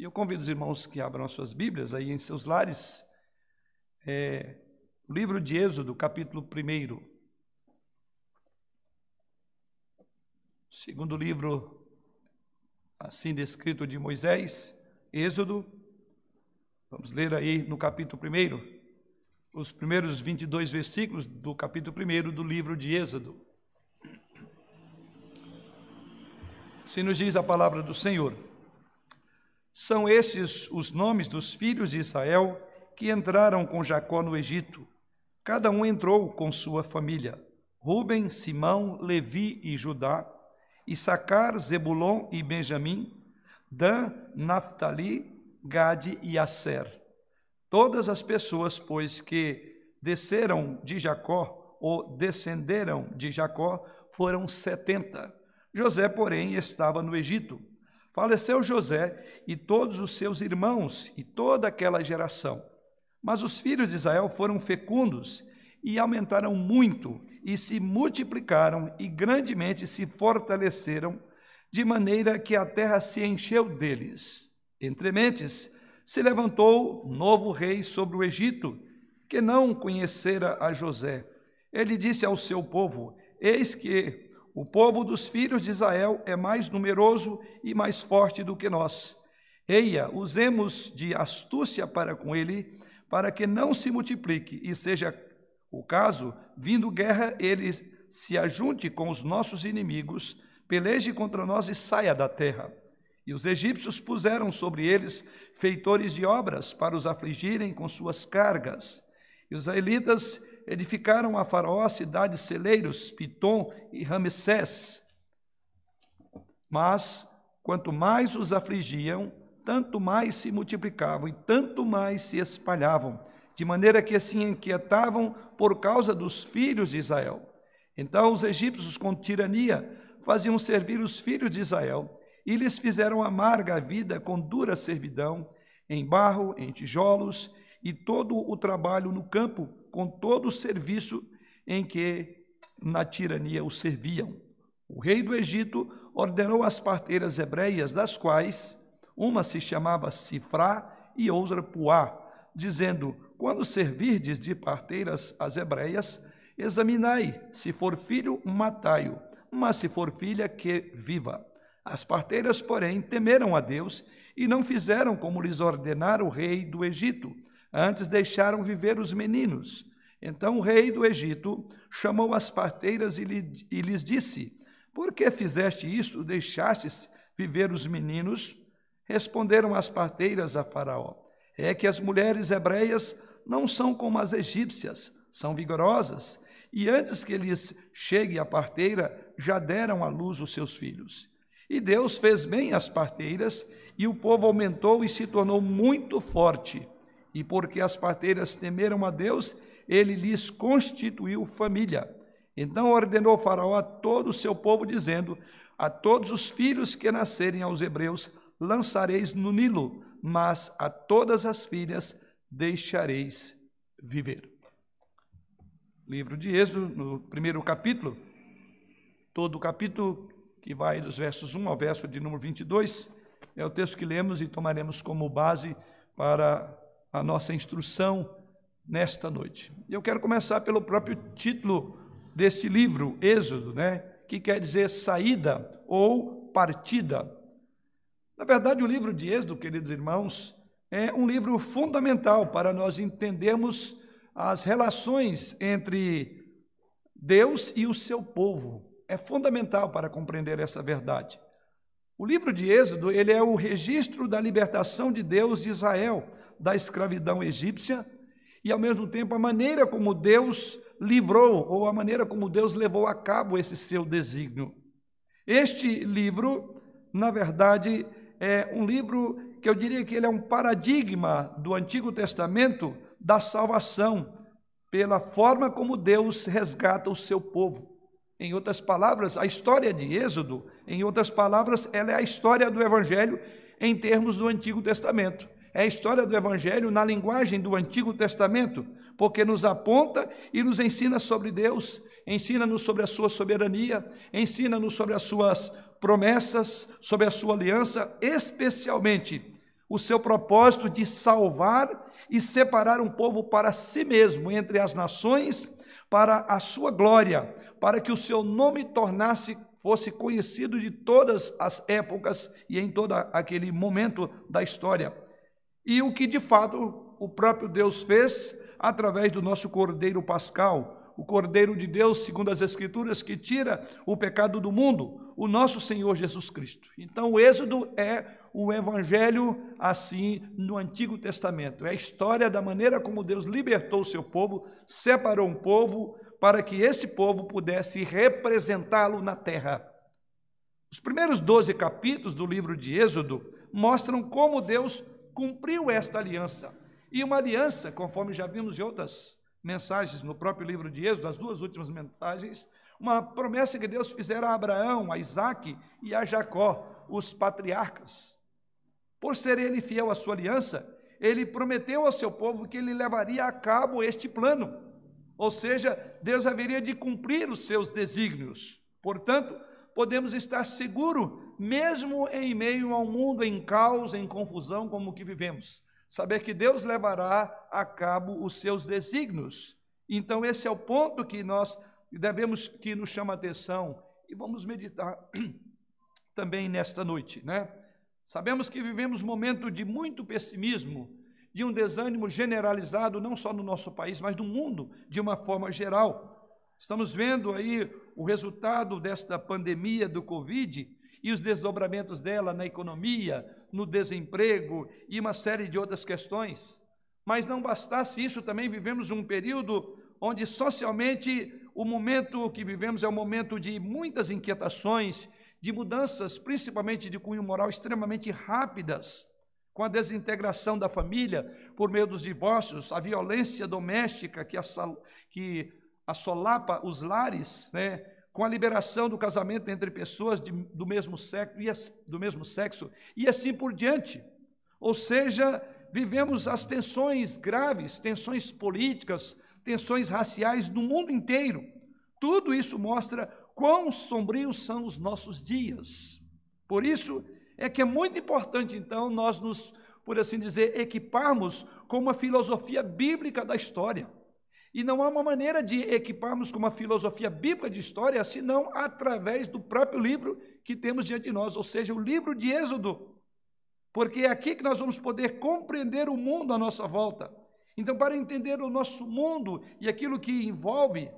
E eu convido os irmãos que abram as suas Bíblias aí em seus lares. É, o livro de Êxodo, capítulo 1. Segundo livro, assim descrito de Moisés, Êxodo. Vamos ler aí no capítulo 1 os primeiros 22 versículos do capítulo 1 do livro de Êxodo. Se nos diz a palavra do Senhor: São estes os nomes dos filhos de Israel que entraram com Jacó no Egito. Cada um entrou com sua família: Ruben, Simão, Levi e Judá, Issacar, Zebulon e Benjamim, Dan, Naphtali, Gade e Asser. Todas as pessoas, pois, que desceram de Jacó ou descenderam de Jacó foram setenta. José, porém, estava no Egito. Faleceu José e todos os seus irmãos e toda aquela geração. Mas os filhos de Israel foram fecundos e aumentaram muito e se multiplicaram e grandemente se fortaleceram, de maneira que a terra se encheu deles. Entre mentes, se levantou novo rei sobre o Egito, que não conhecera a José. Ele disse ao seu povo: Eis que o povo dos filhos de Israel é mais numeroso e mais forte do que nós. Eia, usemos de astúcia para com ele, para que não se multiplique e seja o caso, vindo guerra, ele se ajunte com os nossos inimigos, peleje contra nós e saia da terra. E os egípcios puseram sobre eles feitores de obras para os afligirem com suas cargas. E os israelitas edificaram a Faraó cidades celeiros, Pitom e Ramsés. Mas, quanto mais os afligiam, tanto mais se multiplicavam e tanto mais se espalhavam, de maneira que se inquietavam por causa dos filhos de Israel. Então os egípcios, com tirania, faziam servir os filhos de Israel e lhes fizeram amarga a vida com dura servidão, em barro, em tijolos, e todo o trabalho no campo, com todo o serviço em que na tirania o serviam. O rei do Egito ordenou as parteiras hebreias, das quais uma se chamava Sifrá e outra Puá, dizendo: Quando servirdes de parteiras as hebreias, examinai, se for filho, matai-o, mas se for filha, que viva. As parteiras, porém, temeram a Deus e não fizeram como lhes ordenara o rei do Egito, antes deixaram viver os meninos. Então o rei do Egito chamou as parteiras e, lhe, e lhes disse: Por que fizeste isto? Deixastes viver os meninos? Responderam as parteiras a Faraó: É que as mulheres hebreias não são como as egípcias, são vigorosas, e antes que lhes chegue a parteira, já deram à luz os seus filhos. E Deus fez bem as parteiras, e o povo aumentou e se tornou muito forte. E porque as parteiras temeram a Deus, ele lhes constituiu família. Então ordenou Faraó a todo o seu povo, dizendo: A todos os filhos que nascerem aos hebreus lançareis no Nilo, mas a todas as filhas deixareis viver. Livro de Êxodo, no primeiro capítulo, todo o capítulo que vai dos versos 1 ao verso de número 22, é o texto que lemos e tomaremos como base para a nossa instrução nesta noite. Eu quero começar pelo próprio título deste livro, Êxodo, né, que quer dizer saída ou partida. Na verdade, o livro de Êxodo, queridos irmãos, é um livro fundamental para nós entendermos as relações entre Deus e o seu povo é fundamental para compreender essa verdade. O livro de Êxodo, ele é o registro da libertação de Deus de Israel da escravidão egípcia e ao mesmo tempo a maneira como Deus livrou ou a maneira como Deus levou a cabo esse seu desígnio. Este livro, na verdade, é um livro que eu diria que ele é um paradigma do Antigo Testamento da salvação, pela forma como Deus resgata o seu povo. Em outras palavras, a história de Êxodo, em outras palavras, ela é a história do Evangelho em termos do Antigo Testamento. É a história do Evangelho na linguagem do Antigo Testamento, porque nos aponta e nos ensina sobre Deus, ensina-nos sobre a sua soberania, ensina-nos sobre as suas promessas, sobre a sua aliança, especialmente o seu propósito de salvar e separar um povo para si mesmo entre as nações, para a sua glória, para que o seu nome tornasse fosse conhecido de todas as épocas e em todo aquele momento da história. E o que de fato o próprio Deus fez através do nosso Cordeiro Pascal, o Cordeiro de Deus, segundo as Escrituras, que tira o pecado do mundo, o nosso Senhor Jesus Cristo. Então, o Êxodo é o evangelho assim no Antigo Testamento. É a história da maneira como Deus libertou o seu povo, separou um povo para que esse povo pudesse representá-lo na terra. Os primeiros 12 capítulos do livro de Êxodo mostram como Deus cumpriu esta aliança. E uma aliança, conforme já vimos em outras mensagens no próprio livro de Êxodo, as duas últimas mensagens, uma promessa que Deus fizera a Abraão, a Isaac e a Jacó, os patriarcas. Por ser ele fiel à sua aliança, ele prometeu ao seu povo que ele levaria a cabo este plano. Ou seja, Deus haveria de cumprir os seus desígnios. Portanto, podemos estar seguros, mesmo em meio a um mundo em caos, em confusão como que vivemos, saber que Deus levará a cabo os seus desígnios. Então, esse é o ponto que nós devemos, que nos chama a atenção, e vamos meditar também nesta noite, né? Sabemos que vivemos um momento de muito pessimismo, de um desânimo generalizado, não só no nosso país, mas no mundo de uma forma geral. Estamos vendo aí o resultado desta pandemia do Covid e os desdobramentos dela na economia, no desemprego e uma série de outras questões. Mas não bastasse isso, também vivemos um período onde socialmente o momento que vivemos é um momento de muitas inquietações de mudanças, principalmente de cunho moral, extremamente rápidas, com a desintegração da família por meio dos divórcios, a violência doméstica que, assol, que assolapa os lares, né? Com a liberação do casamento entre pessoas de, do, mesmo sexo, e, do mesmo sexo, e assim por diante. Ou seja, vivemos as tensões graves, tensões políticas, tensões raciais no mundo inteiro. Tudo isso mostra quão sombrios são os nossos dias. Por isso é que é muito importante, então, nós nos, por assim dizer, equiparmos com uma filosofia bíblica da história. E não há uma maneira de equiparmos com uma filosofia bíblica de história, senão através do próprio livro que temos diante de nós, ou seja, o livro de Êxodo. Porque é aqui que nós vamos poder compreender o mundo à nossa volta. Então, para entender o nosso mundo e aquilo que envolve,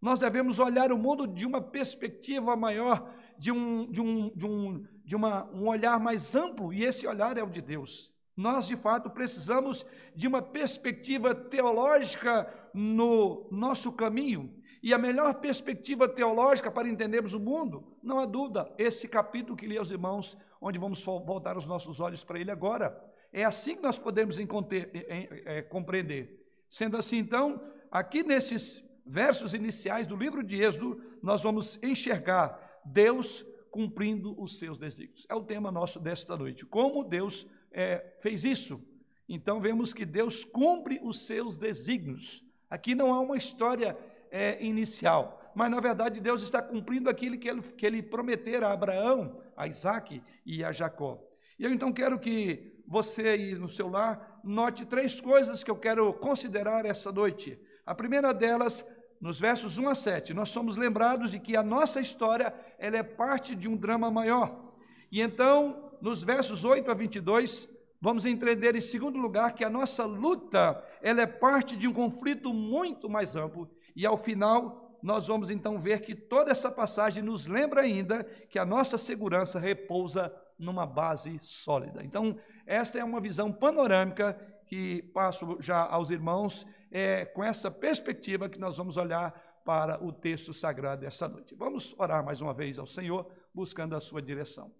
nós devemos olhar o mundo de uma perspectiva maior, de um, de um, de um, de uma, um olhar mais amplo, e esse olhar é o de Deus. Nós, de fato, precisamos de uma perspectiva teológica no nosso caminho. E a melhor perspectiva teológica para entendermos o mundo, não há dúvida, esse capítulo que li aos irmãos, onde vamos voltar os nossos olhos para ele agora, é assim que nós podemos é, compreender. Sendo assim, então, aqui nesses versos iniciais do livro de Êxodo, nós vamos enxergar Deus cumprindo os seus desígnios. É o tema nosso desta noite. Como Deus é, fez isso? Então vemos que Deus cumpre os seus desígnios. Aqui não há uma história é, inicial, mas na verdade Deus está cumprindo aquilo que ele, que ele prometera a Abraão, a Isaac e a Jacó. E eu então quero que você aí no seu lar note três coisas que eu quero considerar essa noite. A primeira delas nos versos 1 a 7, nós somos lembrados de que a nossa história ela é parte de um drama maior. E então, nos versos 8 a 22, vamos entender em segundo lugar que a nossa luta ela é parte de um conflito muito mais amplo. E ao final, nós vamos então ver que toda essa passagem nos lembra ainda que a nossa segurança repousa numa base sólida. Então, esta é uma visão panorâmica que passo já aos irmãos é com essa perspectiva que nós vamos olhar para o texto sagrado dessa noite. Vamos orar mais uma vez ao Senhor, buscando a sua direção.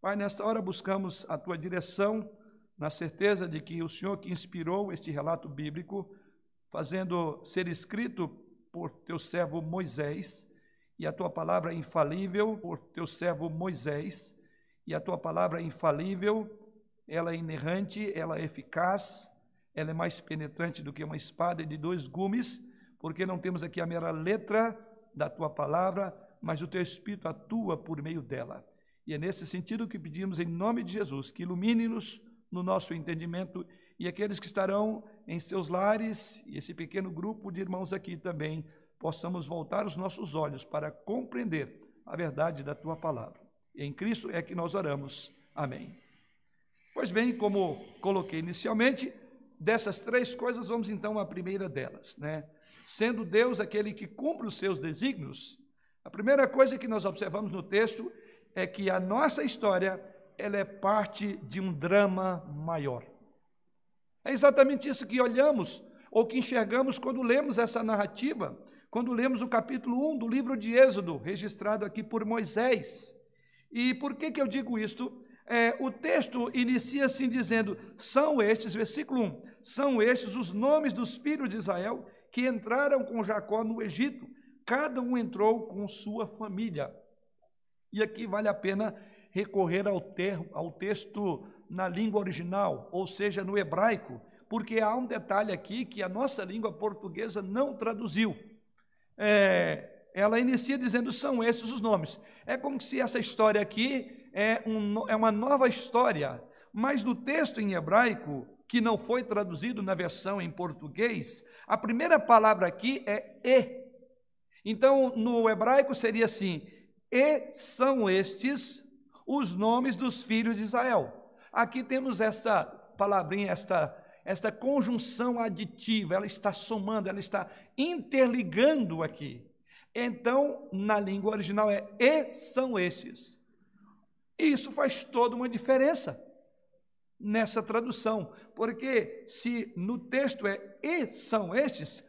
Pai, nesta hora buscamos a tua direção, na certeza de que o Senhor que inspirou este relato bíblico, fazendo ser escrito por teu servo Moisés, e a tua palavra infalível por teu servo Moisés, e a tua palavra infalível, ela é inerrante, ela é eficaz, ela é mais penetrante do que uma espada de dois gumes, porque não temos aqui a mera letra da tua palavra, mas o teu Espírito atua por meio dela. E é nesse sentido que pedimos, em nome de Jesus, que ilumine-nos no nosso entendimento e aqueles que estarão em seus lares e esse pequeno grupo de irmãos aqui também possamos voltar os nossos olhos para compreender a verdade da tua palavra. Em Cristo é que nós oramos. Amém. Pois bem, como coloquei inicialmente, dessas três coisas, vamos então à primeira delas, né? Sendo Deus aquele que cumpre os seus desígnios, a primeira coisa que nós observamos no texto é que a nossa história ela é parte de um drama maior. É exatamente isso que olhamos ou que enxergamos quando lemos essa narrativa, quando lemos o capítulo 1 do livro de Êxodo, registrado aqui por Moisés. E por que, que eu digo isto? É, o texto inicia assim dizendo: são estes, versículo 1, são estes os nomes dos filhos de Israel que entraram com Jacó no Egito, cada um entrou com sua família. E aqui vale a pena recorrer ao, ter, ao texto na língua original, ou seja, no hebraico, porque há um detalhe aqui que a nossa língua portuguesa não traduziu. É, ela inicia dizendo: são esses os nomes. É como se essa história aqui é, um, é uma nova história, mas no texto em hebraico, que não foi traduzido na versão em português, a primeira palavra aqui é e. Então, no hebraico seria assim: e são estes os nomes dos filhos de Israel. Aqui temos esta palavrinha, esta, esta conjunção aditiva, ela está somando, ela está interligando aqui. Então, na língua original é e são estes. Isso faz toda uma diferença nessa tradução, porque se no texto é e são estes,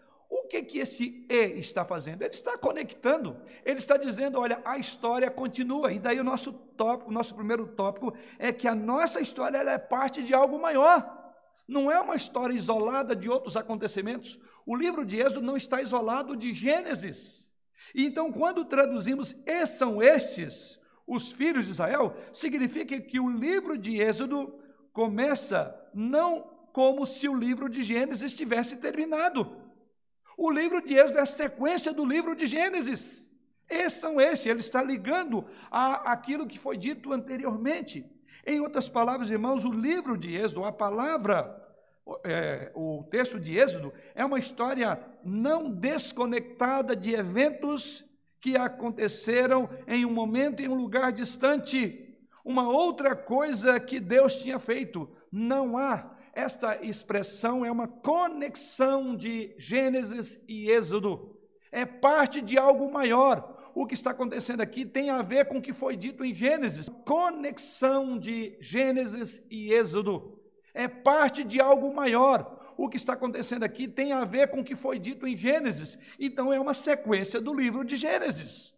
que que esse e está fazendo? Ele está conectando, ele está dizendo, olha, a história continua. E daí o nosso tópico, o nosso primeiro tópico é que a nossa história é parte de algo maior. Não é uma história isolada de outros acontecimentos. O livro de Êxodo não está isolado de Gênesis. E então, quando traduzimos e são estes os filhos de Israel, significa que o livro de Êxodo começa não como se o livro de Gênesis tivesse terminado. O livro de Êxodo é a sequência do livro de Gênesis. Esses são estes, ele está ligando a aquilo que foi dito anteriormente. Em outras palavras, irmãos, o livro de Êxodo, a palavra, é, o texto de Êxodo, é uma história não desconectada de eventos que aconteceram em um momento em um lugar distante. Uma outra coisa que Deus tinha feito. Não há esta expressão é uma conexão de Gênesis e Êxodo. É parte de algo maior. O que está acontecendo aqui tem a ver com o que foi dito em Gênesis. Conexão de Gênesis e Êxodo. É parte de algo maior. O que está acontecendo aqui tem a ver com o que foi dito em Gênesis. Então é uma sequência do livro de Gênesis,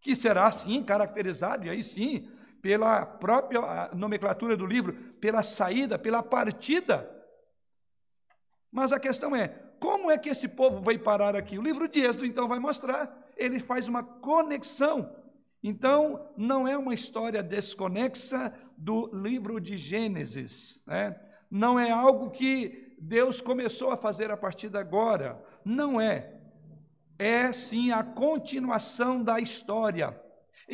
que será assim caracterizado, e aí sim, pela própria nomenclatura do livro, pela saída, pela partida. Mas a questão é: como é que esse povo vai parar aqui? O livro de Êxodo, então, vai mostrar. Ele faz uma conexão. Então, não é uma história desconexa do livro de Gênesis. Né? Não é algo que Deus começou a fazer a partir de agora. Não é. É sim a continuação da história.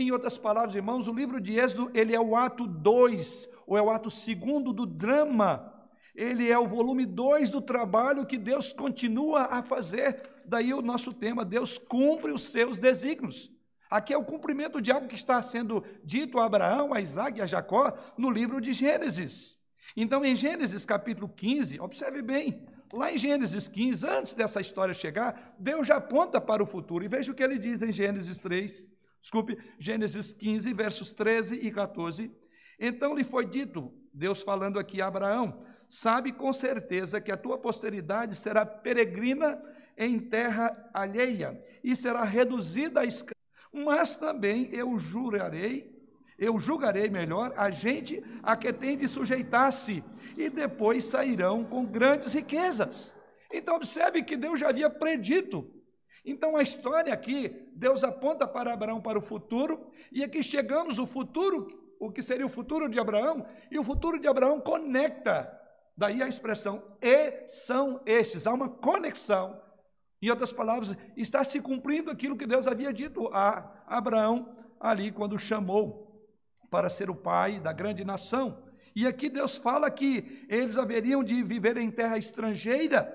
Em outras palavras, irmãos, o livro de Êxodo, ele é o ato 2, ou é o ato segundo do drama. Ele é o volume 2 do trabalho que Deus continua a fazer. Daí o nosso tema, Deus cumpre os seus desígnios. Aqui é o cumprimento de algo que está sendo dito a Abraão, a Isaac e a Jacó no livro de Gênesis. Então, em Gênesis capítulo 15, observe bem, lá em Gênesis 15, antes dessa história chegar, Deus já aponta para o futuro. E veja o que ele diz em Gênesis 3, Desculpe, Gênesis 15, versos 13 e 14. Então lhe foi dito, Deus falando aqui a Abraão: Sabe com certeza que a tua posteridade será peregrina em terra alheia e será reduzida a escrava. Mas também eu jurarei, eu julgarei melhor a gente a que tem de sujeitar-se, e depois sairão com grandes riquezas. Então observe que Deus já havia predito então a história aqui, Deus aponta para Abraão para o futuro, e aqui chegamos o futuro, o que seria o futuro de Abraão, e o futuro de Abraão conecta. Daí a expressão e são estes, há uma conexão. Em outras palavras, está se cumprindo aquilo que Deus havia dito a Abraão ali quando chamou para ser o pai da grande nação. E aqui Deus fala que eles haveriam de viver em terra estrangeira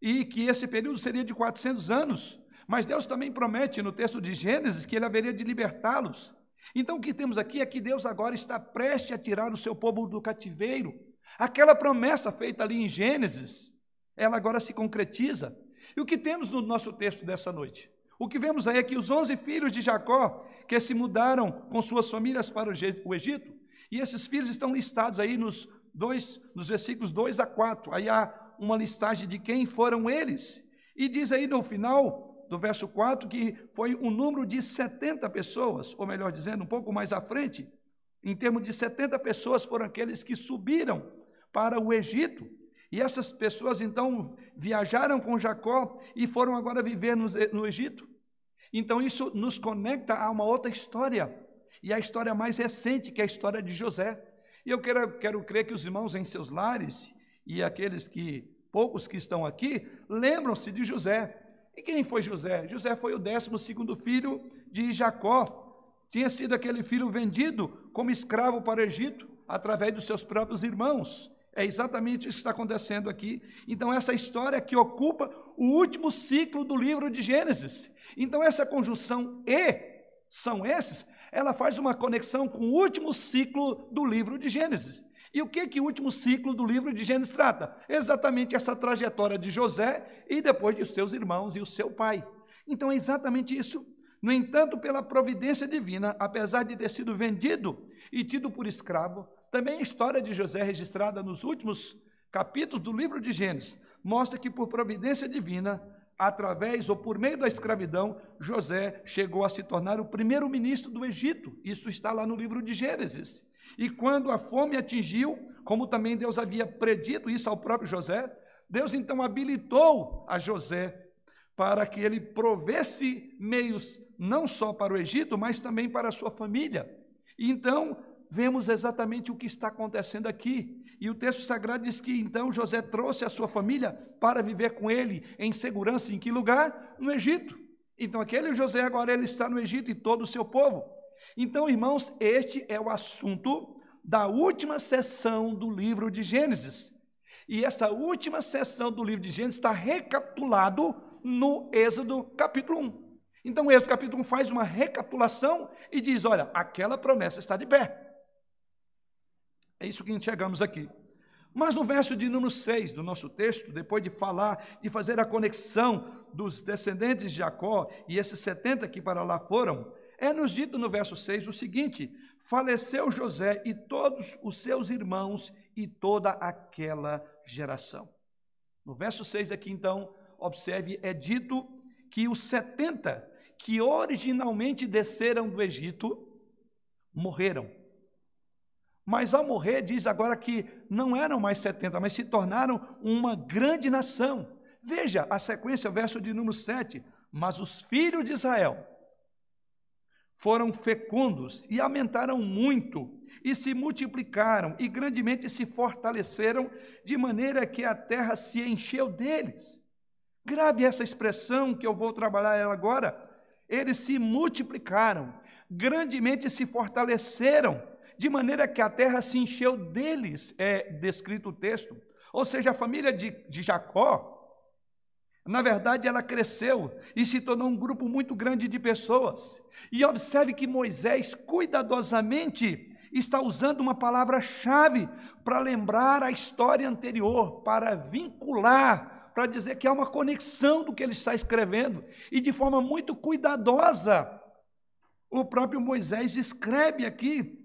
e que esse período seria de 400 anos. Mas Deus também promete no texto de Gênesis que ele haveria de libertá-los. Então o que temos aqui é que Deus agora está prestes a tirar o seu povo do cativeiro. Aquela promessa feita ali em Gênesis, ela agora se concretiza. E o que temos no nosso texto dessa noite? O que vemos aí é que os onze filhos de Jacó, que se mudaram com suas famílias para o Egito, e esses filhos estão listados aí nos, dois, nos versículos 2 a 4. Aí há uma listagem de quem foram eles. E diz aí no final do verso 4 que foi um número de 70 pessoas, ou melhor dizendo, um pouco mais à frente, em termos de 70 pessoas foram aqueles que subiram para o Egito. E essas pessoas então viajaram com Jacó e foram agora viver no Egito. Então isso nos conecta a uma outra história e a história mais recente, que é a história de José. E eu quero, quero crer que os irmãos em seus lares e aqueles que, poucos que estão aqui, lembram-se de José. E quem foi José? José foi o décimo segundo filho de Jacó. Tinha sido aquele filho vendido como escravo para o Egito, através dos seus próprios irmãos. É exatamente isso que está acontecendo aqui. Então, essa história que ocupa o último ciclo do livro de Gênesis. Então, essa conjunção e são esses ela faz uma conexão com o último ciclo do livro de Gênesis. E o que, que o último ciclo do livro de Gênesis trata? Exatamente essa trajetória de José e depois de seus irmãos e o seu pai. Então é exatamente isso. No entanto, pela providência divina, apesar de ter sido vendido e tido por escravo, também a história de José, registrada nos últimos capítulos do livro de Gênesis, mostra que por providência divina, através ou por meio da escravidão, José chegou a se tornar o primeiro ministro do Egito. Isso está lá no livro de Gênesis. E quando a fome atingiu, como também Deus havia predito isso ao próprio José, Deus então habilitou a José para que ele provesse meios não só para o Egito, mas também para a sua família. E então, vemos exatamente o que está acontecendo aqui. E o texto sagrado diz que então José trouxe a sua família para viver com ele em segurança. Em que lugar? No Egito. Então, aquele José agora ele está no Egito e todo o seu povo. Então, irmãos, este é o assunto da última sessão do livro de Gênesis. E essa última sessão do livro de Gênesis está recapitulado no Êxodo capítulo 1. Então, o Êxodo capítulo 1 faz uma recapitulação e diz: olha, aquela promessa está de pé. É isso que enxergamos aqui. Mas no verso de número 6 do nosso texto, depois de falar, de fazer a conexão dos descendentes de Jacó e esses 70 que para lá foram, é nos dito no verso 6 o seguinte: faleceu José e todos os seus irmãos e toda aquela geração. No verso 6 aqui, então, observe, é dito que os 70 que originalmente desceram do Egito morreram. Mas ao morrer, diz agora que não eram mais 70, mas se tornaram uma grande nação. Veja a sequência, verso de número 7. Mas os filhos de Israel foram fecundos e aumentaram muito, e se multiplicaram, e grandemente se fortaleceram, de maneira que a terra se encheu deles. Grave essa expressão que eu vou trabalhar ela agora. Eles se multiplicaram, grandemente se fortaleceram de maneira que a terra se encheu deles, é descrito o texto. Ou seja, a família de, de Jacó, na verdade, ela cresceu e se tornou um grupo muito grande de pessoas. E observe que Moisés, cuidadosamente, está usando uma palavra-chave para lembrar a história anterior, para vincular, para dizer que há uma conexão do que ele está escrevendo. E de forma muito cuidadosa, o próprio Moisés escreve aqui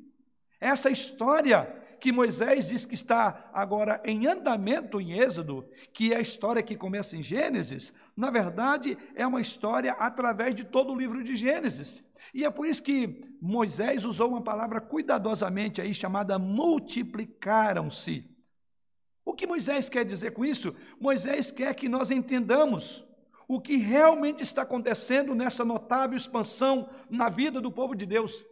essa história que Moisés diz que está agora em andamento em Êxodo, que é a história que começa em Gênesis, na verdade é uma história através de todo o livro de Gênesis. E é por isso que Moisés usou uma palavra cuidadosamente aí chamada multiplicaram-se. O que Moisés quer dizer com isso? Moisés quer que nós entendamos o que realmente está acontecendo nessa notável expansão na vida do povo de Deus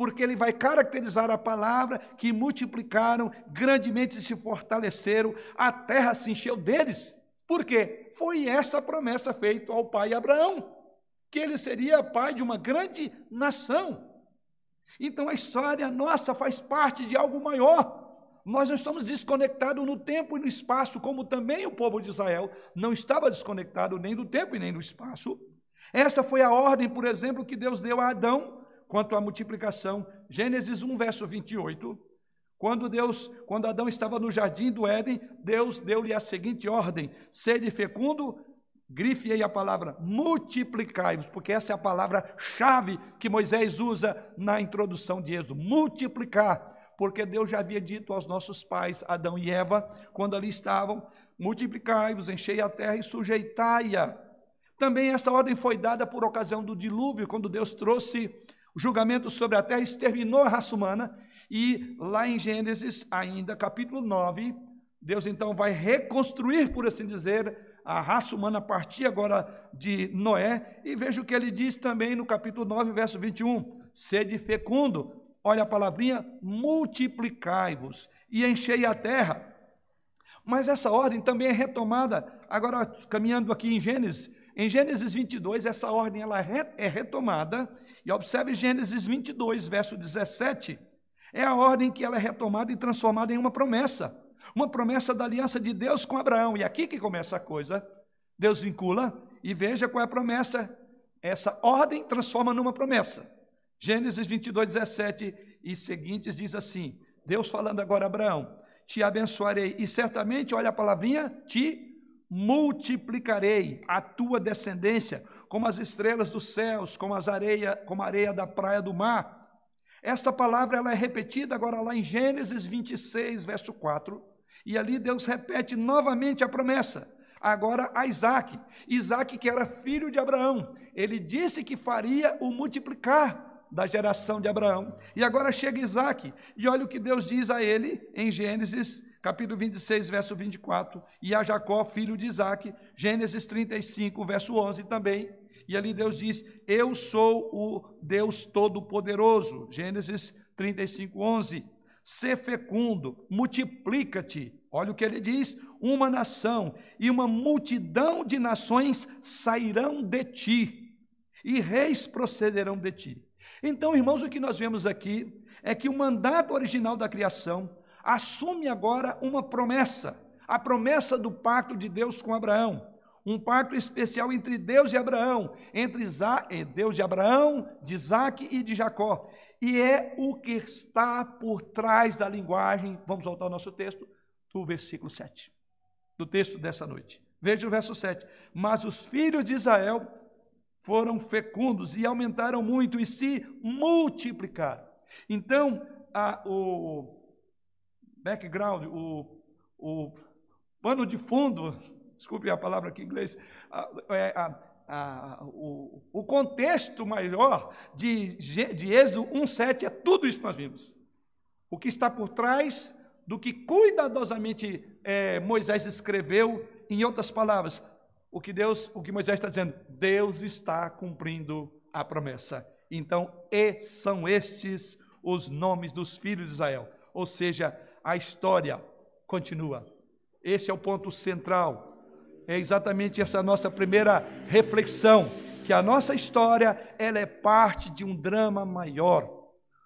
porque ele vai caracterizar a palavra que multiplicaram, grandemente se fortaleceram, a terra se encheu deles. Por quê? Foi esta a promessa feita ao pai Abraão, que ele seria pai de uma grande nação. Então a história nossa faz parte de algo maior. Nós não estamos desconectados no tempo e no espaço, como também o povo de Israel não estava desconectado nem do tempo e nem do espaço. Esta foi a ordem, por exemplo, que Deus deu a Adão quanto à multiplicação. Gênesis 1, verso 28. Quando Deus, quando Adão estava no jardim do Éden, Deus deu-lhe a seguinte ordem: sede fecundo, grife aí a palavra multiplicai-vos, porque essa é a palavra-chave que Moisés usa na introdução de Êxodo: multiplicar porque Deus já havia dito aos nossos pais, Adão e Eva, quando ali estavam: multiplicai-vos, enchei a terra e sujeitai-a. Também essa ordem foi dada por ocasião do dilúvio, quando Deus trouxe o julgamento sobre a terra, exterminou a raça humana, e lá em Gênesis, ainda capítulo 9, Deus então vai reconstruir, por assim dizer, a raça humana a partir agora de Noé, e veja o que ele diz também no capítulo 9, verso 21: sede fecundo, olha a palavrinha, multiplicai-vos e enchei a terra. Mas essa ordem também é retomada, agora caminhando aqui em Gênesis, em Gênesis 22, essa ordem ela é retomada, e observe Gênesis 22, verso 17, é a ordem que ela é retomada e transformada em uma promessa, uma promessa da aliança de Deus com Abraão, e aqui que começa a coisa, Deus vincula, e veja qual é a promessa, essa ordem transforma numa promessa, Gênesis 22, 17 e seguintes diz assim: Deus falando agora a Abraão: Te abençoarei, e certamente, olha a palavrinha, te multiplicarei a tua descendência como as estrelas dos céus, como as areia, como a areia da praia do mar. Esta palavra ela é repetida agora lá em Gênesis 26, verso 4, e ali Deus repete novamente a promessa, agora a Isaac. Isaac, que era filho de Abraão, ele disse que faria o multiplicar da geração de Abraão. E agora chega Isaac, e olha o que Deus diz a ele em Gênesis, capítulo 26, verso 24, e a Jacó, filho de Isaac, Gênesis 35, verso 11 também. E ali Deus diz: Eu sou o Deus Todo-Poderoso. Gênesis 35, 11. Ser fecundo, multiplica-te. Olha o que ele diz: uma nação e uma multidão de nações sairão de ti, e reis procederão de ti. Então, irmãos, o que nós vemos aqui é que o mandato original da criação assume agora uma promessa, a promessa do pacto de Deus com Abraão, um pacto especial entre Deus e Abraão, entre eh, Deus de Abraão, de Isaac e de Jacó. E é o que está por trás da linguagem, vamos voltar ao nosso texto, do versículo 7, do texto dessa noite. Veja o verso 7. Mas os filhos de Israel foram fecundos e aumentaram muito e se multiplicaram. Então, a, o background, o, o pano de fundo, desculpe a palavra aqui em inglês, a, é, a, o, o, contexto maior de, de Êxodo 1,7 é tudo isso que nós vimos. O que está por trás do que cuidadosamente é, Moisés escreveu, em outras palavras, o que Deus, o que Moisés está dizendo, Deus está cumprindo a promessa. Então, e são estes os nomes dos filhos de Israel. Ou seja, a história continua. Esse é o ponto central. É exatamente essa nossa primeira reflexão, que a nossa história, ela é parte de um drama maior.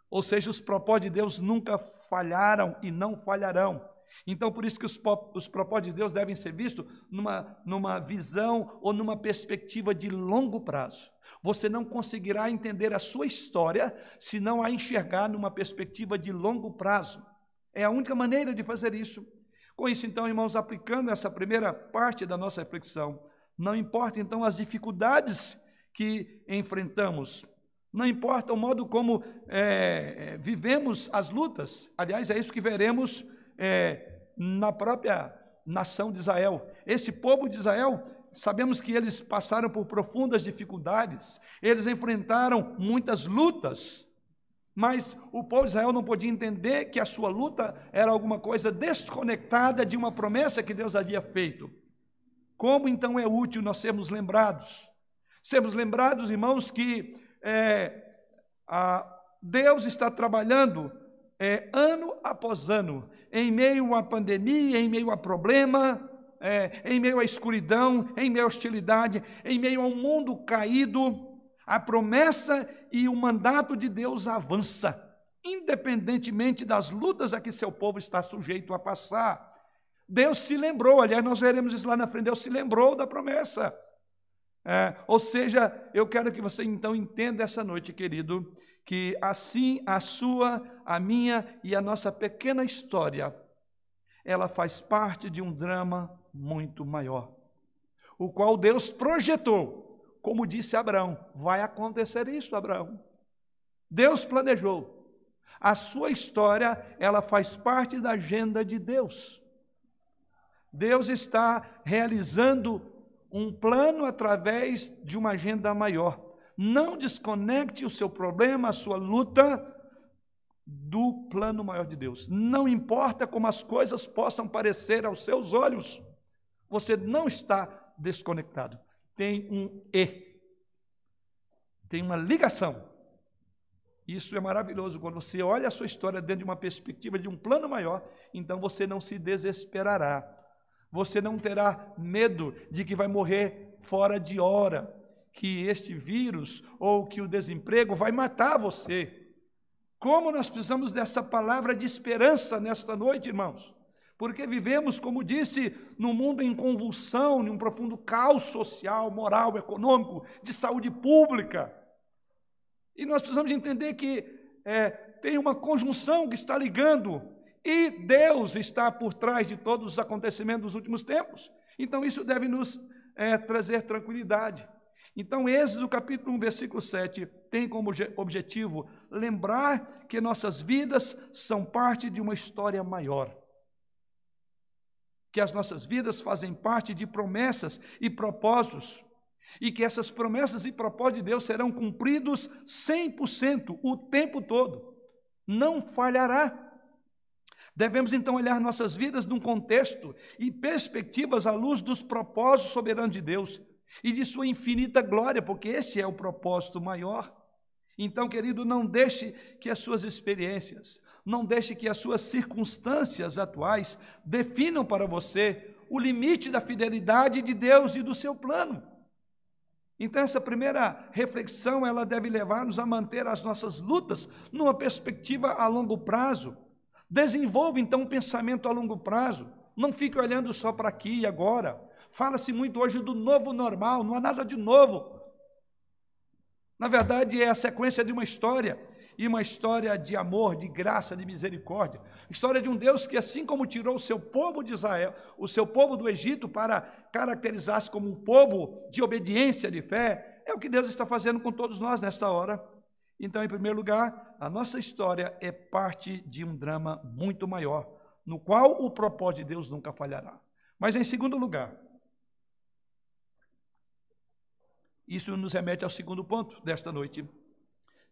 Ou seja, os propósitos de Deus nunca falharam e não falharão. Então, por isso que os, os propósitos de Deus devem ser vistos numa, numa visão ou numa perspectiva de longo prazo. Você não conseguirá entender a sua história se não a enxergar numa perspectiva de longo prazo. É a única maneira de fazer isso. Com isso, então, irmãos, aplicando essa primeira parte da nossa reflexão, não importa então as dificuldades que enfrentamos, não importa o modo como é, vivemos as lutas, aliás, é isso que veremos é, na própria nação de Israel. Esse povo de Israel, sabemos que eles passaram por profundas dificuldades, eles enfrentaram muitas lutas, mas o povo de Israel não podia entender que a sua luta era alguma coisa desconectada de uma promessa que Deus havia feito. Como então é útil nós sermos lembrados? Sermos lembrados, irmãos, que é, Deus está trabalhando é, ano após ano, em meio à pandemia, em meio a problema, é, em meio à escuridão, em meio à hostilidade, em meio a um mundo caído, a promessa e o mandato de Deus avança. independentemente das lutas a que seu povo está sujeito a passar. Deus se lembrou, aliás, nós veremos isso lá na frente, Deus se lembrou da promessa. É, ou seja, eu quero que você então entenda essa noite, querido, que assim a sua, a minha e a nossa pequena história, ela faz parte de um drama muito maior, o qual Deus projetou, como disse Abraão: vai acontecer isso, Abraão. Deus planejou. A sua história, ela faz parte da agenda de Deus. Deus está realizando um plano através de uma agenda maior. Não desconecte o seu problema, a sua luta do plano maior de Deus. Não importa como as coisas possam parecer aos seus olhos, você não está desconectado. Tem um E. Tem uma ligação. Isso é maravilhoso. Quando você olha a sua história dentro de uma perspectiva de um plano maior, então você não se desesperará. Você não terá medo de que vai morrer fora de hora, que este vírus ou que o desemprego vai matar você. Como nós precisamos dessa palavra de esperança nesta noite, irmãos? Porque vivemos, como disse, num mundo em convulsão, num profundo caos social, moral, econômico, de saúde pública. E nós precisamos entender que é, tem uma conjunção que está ligando e Deus está por trás de todos os acontecimentos dos últimos tempos. Então, isso deve nos é, trazer tranquilidade. Então, Êxodo capítulo 1, versículo 7, tem como objetivo lembrar que nossas vidas são parte de uma história maior. Que as nossas vidas fazem parte de promessas e propósitos. E que essas promessas e propósitos de Deus serão cumpridos 100% o tempo todo. Não falhará. Devemos então olhar nossas vidas num contexto e perspectivas à luz dos propósitos soberanos de Deus e de sua infinita glória, porque este é o propósito maior. Então, querido, não deixe que as suas experiências, não deixe que as suas circunstâncias atuais definam para você o limite da fidelidade de Deus e do seu plano. Então, essa primeira reflexão, ela deve levar-nos a manter as nossas lutas numa perspectiva a longo prazo, Desenvolva então um pensamento a longo prazo. Não fique olhando só para aqui e agora. Fala-se muito hoje do novo normal, não há nada de novo. Na verdade, é a sequência de uma história, e uma história de amor, de graça, de misericórdia. História de um Deus que, assim como tirou o seu povo de Israel, o seu povo do Egito, para caracterizar-se como um povo de obediência, de fé, é o que Deus está fazendo com todos nós nesta hora. Então, em primeiro lugar, a nossa história é parte de um drama muito maior, no qual o propósito de Deus nunca falhará. Mas, em segundo lugar, isso nos remete ao segundo ponto desta noite.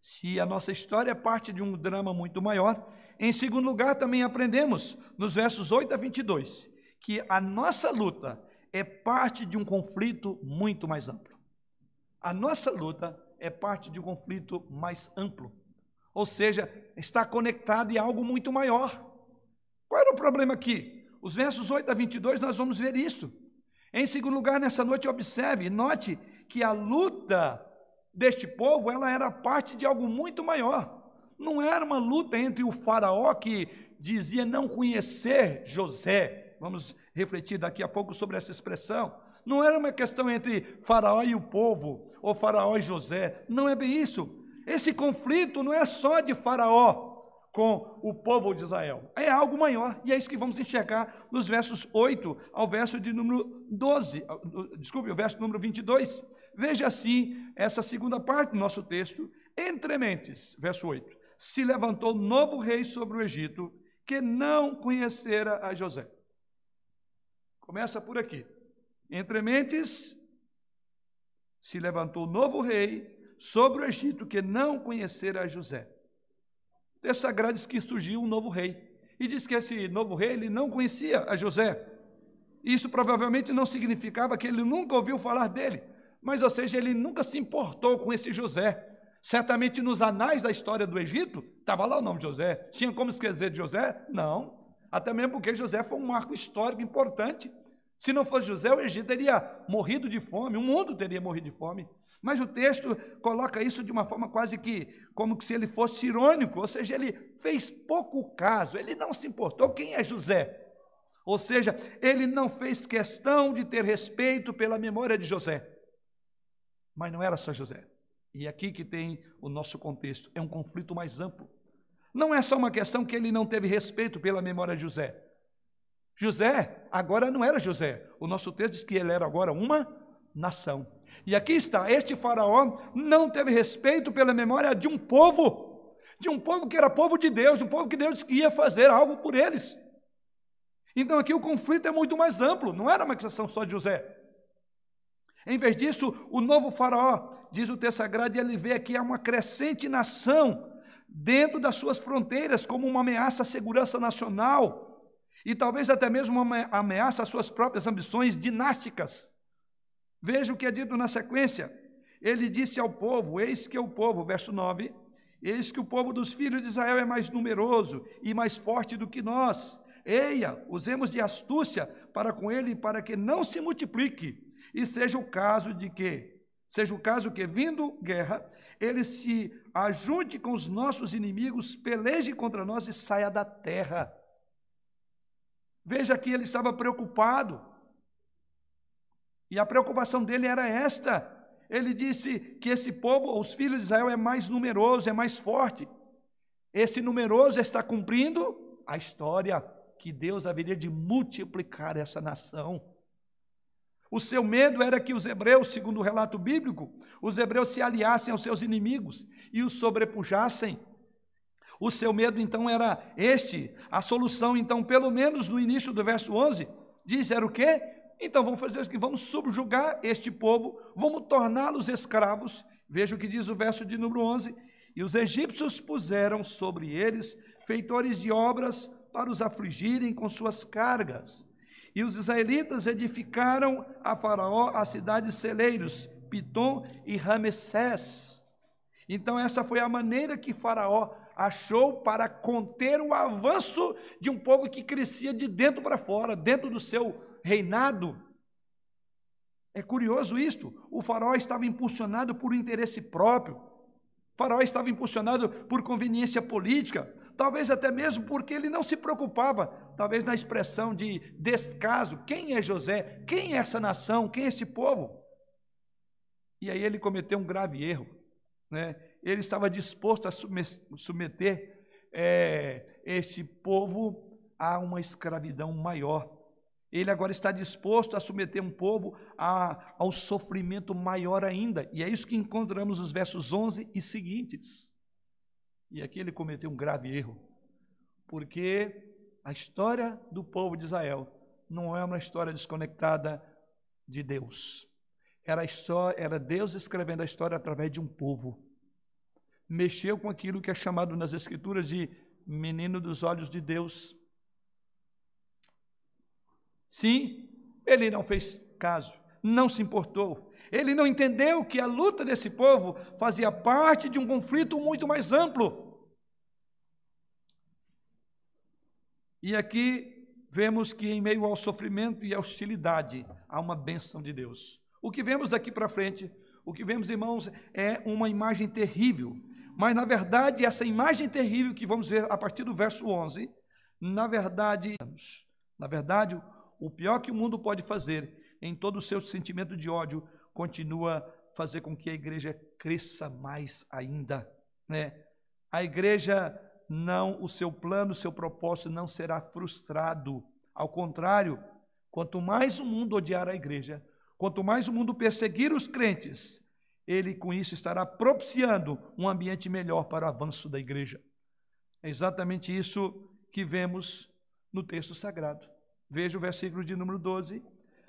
Se a nossa história é parte de um drama muito maior, em segundo lugar, também aprendemos, nos versos 8 a 22, que a nossa luta é parte de um conflito muito mais amplo. A nossa luta é parte de um conflito mais amplo. Ou seja, está conectado em algo muito maior. Qual era o problema aqui? Os versos 8 a 22 nós vamos ver isso. Em segundo lugar, nessa noite observe, note que a luta deste povo, ela era parte de algo muito maior. Não era uma luta entre o faraó que dizia não conhecer José. Vamos refletir daqui a pouco sobre essa expressão. Não era uma questão entre Faraó e o povo, ou Faraó e José. Não é bem isso. Esse conflito não é só de Faraó com o povo de Israel. É algo maior. E é isso que vamos enxergar nos versos 8 ao verso de número 12. Desculpe, o verso número 22. Veja assim essa segunda parte do nosso texto. Entre mentes, verso 8. Se levantou novo rei sobre o Egito, que não conhecera a José. Começa por aqui. Entre mentes, se levantou novo rei sobre o Egito que não conhecera José. Texto sagrado que surgiu um novo rei. E diz que esse novo rei ele não conhecia a José. Isso provavelmente não significava que ele nunca ouviu falar dele. Mas, ou seja, ele nunca se importou com esse José. Certamente nos anais da história do Egito, estava lá o nome de José. Tinha como esquecer de José? Não. Até mesmo porque José foi um marco histórico importante Se não fosse José, o Egito teria morrido de fome, o mundo teria morrido de fome. Mas o texto coloca isso de uma forma quase que como se ele fosse irônico, ou seja, ele fez pouco caso, ele não se importou quem é José. Ou seja, ele não fez questão de ter respeito pela memória de José. Mas não era só José. E aqui que tem o nosso contexto, é um conflito mais amplo. Não é só uma questão que ele não teve respeito pela memória de José. José agora não era José. O nosso texto diz que ele era agora uma nação. E aqui está: este Faraó não teve respeito pela memória de um povo, de um povo que era povo de Deus, de um povo que Deus disse que ia fazer algo por eles. Então aqui o conflito é muito mais amplo, não era uma questão só de José. Em vez disso, o novo Faraó, diz o texto sagrado, ele vê aqui uma crescente nação dentro das suas fronteiras como uma ameaça à segurança nacional e talvez até mesmo uma ameaça às suas próprias ambições dinásticas. Veja o que é dito na sequência. Ele disse ao povo: Eis que o povo, verso 9, eis que o povo dos filhos de Israel é mais numeroso e mais forte do que nós. Eia, usemos de astúcia para com ele, para que não se multiplique, e seja o caso de que, seja o caso que, vindo guerra, ele se ajunte com os nossos inimigos, peleje contra nós e saia da terra. Veja que ele estava preocupado. E a preocupação dele era esta. Ele disse que esse povo, os filhos de Israel, é mais numeroso, é mais forte. Esse numeroso está cumprindo a história que Deus haveria de multiplicar essa nação. O seu medo era que os hebreus, segundo o relato bíblico, os hebreus se aliassem aos seus inimigos e os sobrepujassem. O seu medo então era este. A solução, então, pelo menos no início do verso 11, diz: era o quê? Então vamos fazer o que? Vamos subjugar este povo, vamos torná-los escravos. Veja o que diz o verso de número 11: E os egípcios puseram sobre eles feitores de obras para os afligirem com suas cargas. E os israelitas edificaram a Faraó as cidades celeiros, Pitom e Ramessés. Então, essa foi a maneira que Faraó achou para conter o avanço de um povo que crescia de dentro para fora, dentro do seu reinado. É curioso isto. O faraó estava impulsionado por interesse próprio. O faraó estava impulsionado por conveniência política, talvez até mesmo porque ele não se preocupava, talvez na expressão de descaso, quem é José? Quem é essa nação? Quem é esse povo? E aí ele cometeu um grave erro, né? ele estava disposto a submeter é, este povo a uma escravidão maior. Ele agora está disposto a submeter um povo a, ao sofrimento maior ainda. E é isso que encontramos nos versos 11 e seguintes. E aqui ele cometeu um grave erro, porque a história do povo de Israel não é uma história desconectada de Deus. Era, história, era Deus escrevendo a história através de um povo mexeu com aquilo que é chamado nas Escrituras de menino dos olhos de Deus. Sim, ele não fez caso, não se importou. Ele não entendeu que a luta desse povo fazia parte de um conflito muito mais amplo. E aqui vemos que, em meio ao sofrimento e à hostilidade, há uma bênção de Deus. O que vemos daqui para frente, o que vemos, irmãos, é uma imagem terrível mas, na verdade, essa imagem terrível que vamos ver a partir do verso 11, na verdade, na verdade, o pior que o mundo pode fazer em todo o seu sentimento de ódio continua fazer com que a igreja cresça mais ainda, né? A igreja não, o seu plano, o seu propósito não será frustrado. Ao contrário, quanto mais o mundo odiar a igreja, quanto mais o mundo perseguir os crentes, ele com isso estará propiciando um ambiente melhor para o avanço da igreja. É exatamente isso que vemos no texto sagrado. Veja o versículo de número 12.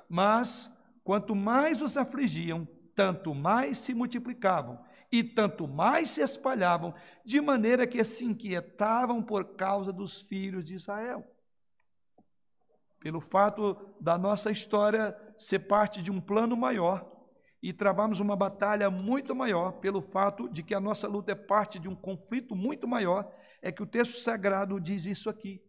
Mas quanto mais os afligiam, tanto mais se multiplicavam e tanto mais se espalhavam, de maneira que se inquietavam por causa dos filhos de Israel. Pelo fato da nossa história ser parte de um plano maior, e travamos uma batalha muito maior pelo fato de que a nossa luta é parte de um conflito muito maior, é que o texto sagrado diz isso aqui.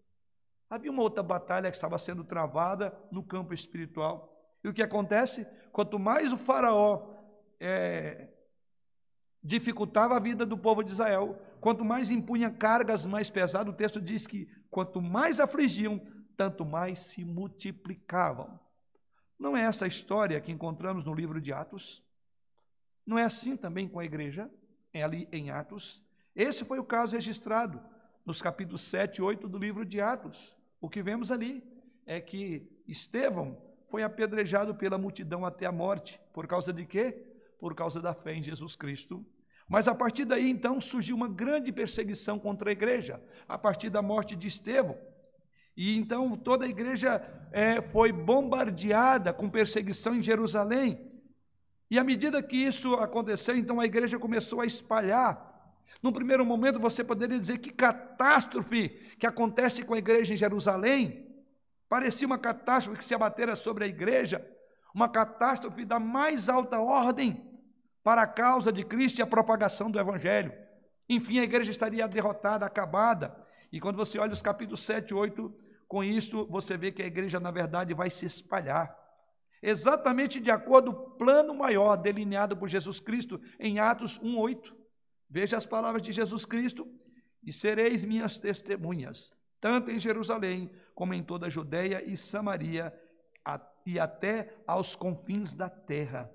Havia uma outra batalha que estava sendo travada no campo espiritual. E o que acontece? Quanto mais o faraó é, dificultava a vida do povo de Israel, quanto mais impunha cargas mais pesadas, o texto diz que quanto mais afligiam, tanto mais se multiplicavam. Não é essa a história que encontramos no livro de Atos? Não é assim também com a igreja? É ali em Atos. Esse foi o caso registrado nos capítulos 7 e 8 do livro de Atos. O que vemos ali é que Estevão foi apedrejado pela multidão até a morte. Por causa de quê? Por causa da fé em Jesus Cristo. Mas a partir daí, então, surgiu uma grande perseguição contra a igreja, a partir da morte de Estevão. E então toda a igreja é, foi bombardeada com perseguição em Jerusalém. E à medida que isso aconteceu, então a igreja começou a espalhar. No primeiro momento, você poderia dizer que catástrofe que acontece com a igreja em Jerusalém parecia uma catástrofe que se abatera sobre a igreja, uma catástrofe da mais alta ordem para a causa de Cristo e a propagação do Evangelho. Enfim, a igreja estaria derrotada, acabada. E quando você olha os capítulos 7 e 8, com isso você vê que a igreja, na verdade, vai se espalhar. Exatamente de acordo com o plano maior delineado por Jesus Cristo em Atos 1,8. Veja as palavras de Jesus Cristo: e sereis minhas testemunhas, tanto em Jerusalém, como em toda a Judéia e Samaria, e até aos confins da terra.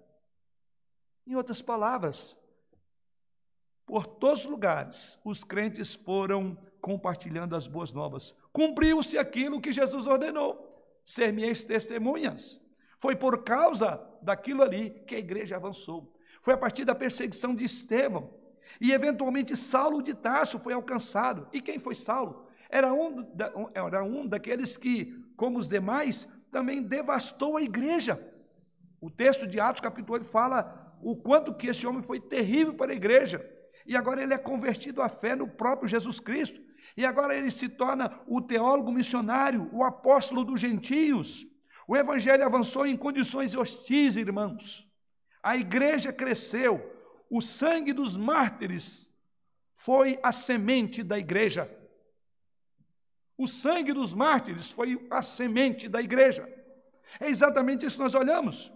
Em outras palavras, por todos os lugares, os crentes foram compartilhando as boas novas. Cumpriu-se aquilo que Jesus ordenou: ser minhas testemunhas. Foi por causa daquilo ali que a igreja avançou. Foi a partir da perseguição de Estevão. E eventualmente Saulo de Tarso foi alcançado. E quem foi Saulo? Era um, era um daqueles que, como os demais, também devastou a igreja. O texto de Atos, capítulo 8, fala o quanto que esse homem foi terrível para a igreja. E agora ele é convertido à fé no próprio Jesus Cristo. E agora ele se torna o teólogo missionário, o apóstolo dos gentios. O evangelho avançou em condições hostis, irmãos. A igreja cresceu. O sangue dos mártires foi a semente da igreja. O sangue dos mártires foi a semente da igreja. É exatamente isso que nós olhamos.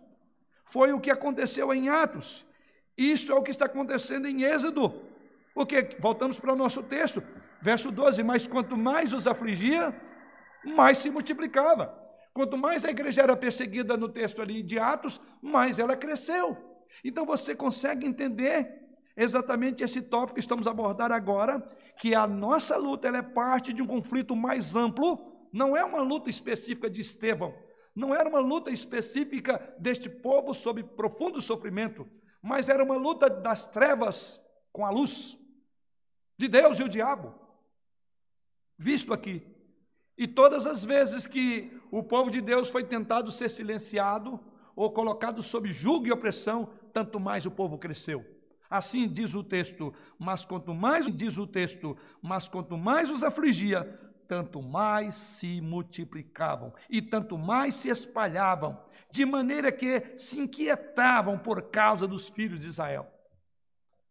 Foi o que aconteceu em Atos. Isso é o que está acontecendo em Êxodo. Porque, voltamos para o nosso texto, verso 12: Mas quanto mais os afligia, mais se multiplicava. Quanto mais a igreja era perseguida no texto ali de Atos, mais ela cresceu. Então você consegue entender exatamente esse tópico que estamos a abordar agora, que a nossa luta é parte de um conflito mais amplo, não é uma luta específica de Estevão, não era uma luta específica deste povo sob profundo sofrimento, mas era uma luta das trevas com a luz, de Deus e o diabo, visto aqui. E todas as vezes que o povo de Deus foi tentado ser silenciado ou colocado sob julgo e opressão, tanto mais o povo cresceu. Assim diz o texto, mas quanto mais diz o texto, mas quanto mais os afligia, tanto mais se multiplicavam e tanto mais se espalhavam, de maneira que se inquietavam por causa dos filhos de Israel.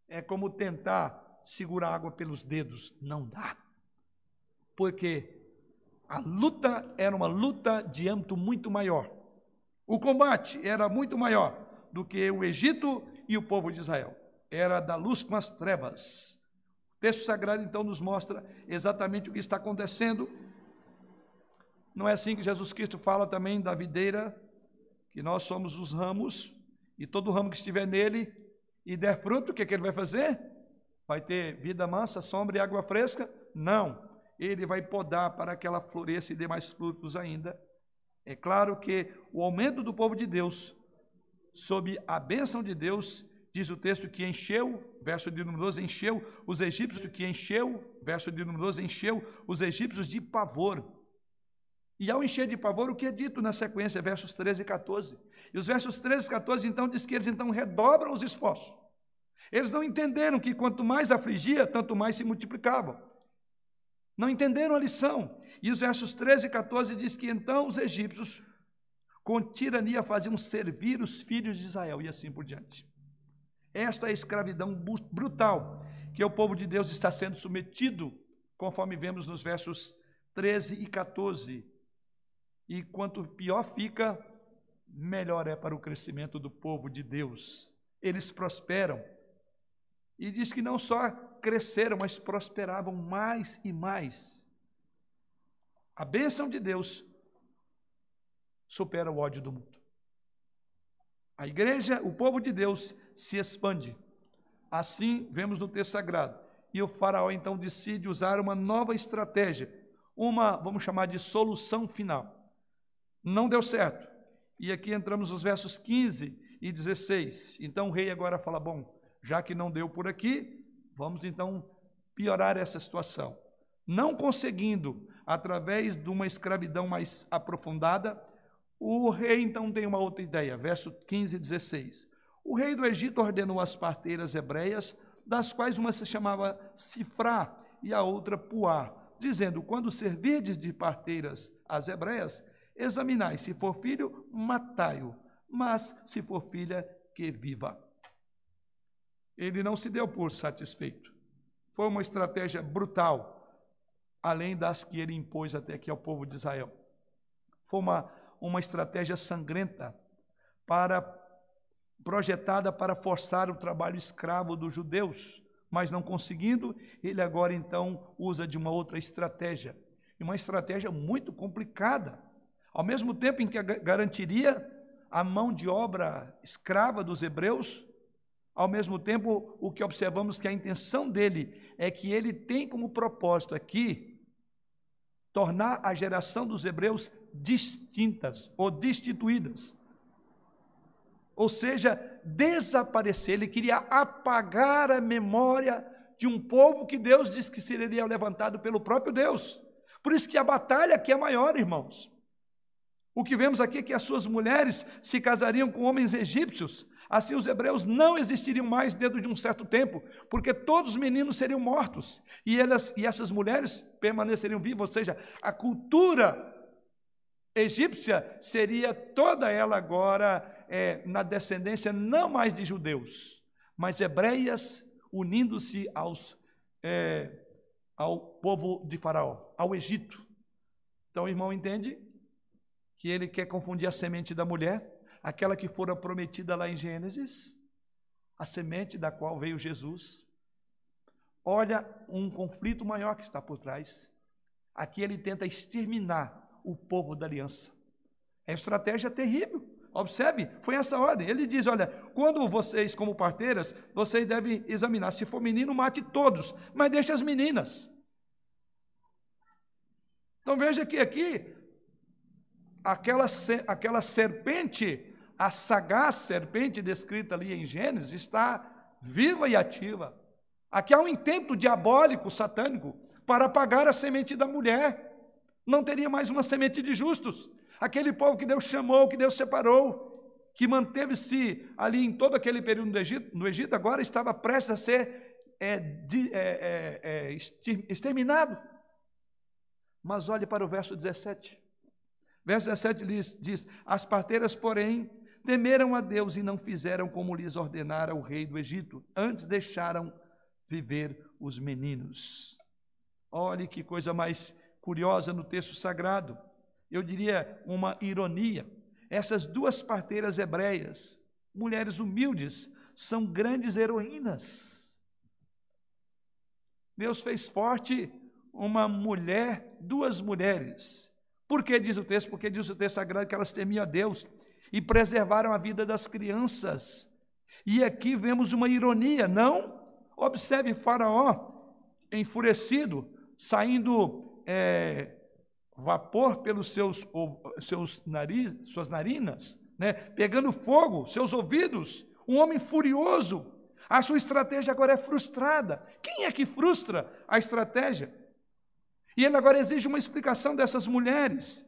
É como tentar segurar água pelos dedos, não dá. Porque a luta era uma luta de âmbito muito maior. O combate era muito maior do que o Egito e o povo de Israel. Era da luz com as trevas. O texto sagrado então nos mostra exatamente o que está acontecendo. Não é assim que Jesus Cristo fala também da videira que nós somos os ramos, e todo ramo que estiver nele e der fruto, o que, é que ele vai fazer? Vai ter vida mansa, sombra e água fresca? Não. Ele vai podar para que ela floresça e dê mais frutos ainda. É claro que o aumento do povo de Deus, sob a bênção de Deus, diz o texto que encheu, verso de número 12, encheu os egípcios, que encheu, verso de número 12, encheu os egípcios de pavor. E ao encher de pavor, o que é dito na sequência, versos 13 e 14? E os versos 13 e 14, então, diz que eles então redobram os esforços. Eles não entenderam que quanto mais afligia, tanto mais se multiplicavam. Não entenderam a lição. E os versos 13 e 14 diz que então os egípcios, com tirania, faziam servir os filhos de Israel e assim por diante. Esta é a escravidão brutal que o povo de Deus está sendo submetido, conforme vemos nos versos 13 e 14. E quanto pior fica, melhor é para o crescimento do povo de Deus. Eles prosperam. E diz que não só cresceram, mas prosperavam mais e mais. A bênção de Deus supera o ódio do mundo. A igreja, o povo de Deus, se expande. Assim, vemos no texto sagrado. E o faraó então decide usar uma nova estratégia, uma, vamos chamar de solução final. Não deu certo. E aqui entramos nos versos 15 e 16. Então o rei agora fala: bom, já que não deu por aqui, vamos então piorar essa situação. Não conseguindo, através de uma escravidão mais aprofundada, o rei então tem uma outra ideia, verso 15 e 16. O rei do Egito ordenou as parteiras hebreias, das quais uma se chamava Sifrá e a outra Puá, dizendo: Quando servirdes de parteiras as hebreias, examinai, se for filho, matai-o, mas se for filha, que viva. Ele não se deu por satisfeito. Foi uma estratégia brutal, além das que ele impôs até aqui ao povo de Israel. Foi uma uma estratégia sangrenta para projetada para forçar o trabalho escravo dos judeus, mas não conseguindo, ele agora então usa de uma outra estratégia, uma estratégia muito complicada. Ao mesmo tempo em que garantiria a mão de obra escrava dos hebreus, ao mesmo tempo o que observamos que a intenção dele é que ele tem como propósito aqui tornar a geração dos hebreus distintas ou destituídas. Ou seja, desaparecer. Ele queria apagar a memória de um povo que Deus disse que seria levantado pelo próprio Deus. Por isso que a batalha aqui é maior, irmãos. O que vemos aqui é que as suas mulheres se casariam com homens egípcios. Assim os hebreus não existiriam mais dentro de um certo tempo, porque todos os meninos seriam mortos e, elas, e essas mulheres permaneceriam vivas, ou seja, a cultura egípcia seria toda ela agora é, na descendência não mais de judeus, mas hebreias unindo-se aos é, ao povo de Faraó, ao Egito. Então, o irmão entende que ele quer confundir a semente da mulher, aquela que fora prometida lá em Gênesis, a semente da qual veio Jesus. Olha um conflito maior que está por trás. Aqui ele tenta exterminar o povo da aliança. É estratégia terrível. Observe, foi essa ordem. Ele diz: olha, quando vocês, como parteiras, vocês devem examinar. Se for menino, mate todos, mas deixe as meninas. Então veja que aqui, aquela, aquela serpente, a sagaz serpente descrita ali em Gênesis, está viva e ativa. Aqui há um intento diabólico, satânico, para apagar a semente da mulher não teria mais uma semente de justos. Aquele povo que Deus chamou, que Deus separou, que manteve-se ali em todo aquele período no Egito, no Egito agora estava prestes a ser é, de, é, é, é exterminado. Mas olhe para o verso 17. Verso 17 diz, diz: As parteiras, porém, temeram a Deus e não fizeram como lhes ordenara o rei do Egito, antes deixaram viver os meninos. Olhe que coisa mais curiosa no texto sagrado. Eu diria uma ironia. Essas duas parteiras hebreias, mulheres humildes, são grandes heroínas. Deus fez forte uma mulher, duas mulheres. Por que diz o texto? Porque diz o texto sagrado que elas temiam a Deus e preservaram a vida das crianças. E aqui vemos uma ironia, não? Observe Faraó enfurecido, saindo é, vapor pelos seus, seus nariz, suas narinas, né? pegando fogo, seus ouvidos, um homem furioso. A sua estratégia agora é frustrada. Quem é que frustra a estratégia? E ele agora exige uma explicação dessas mulheres.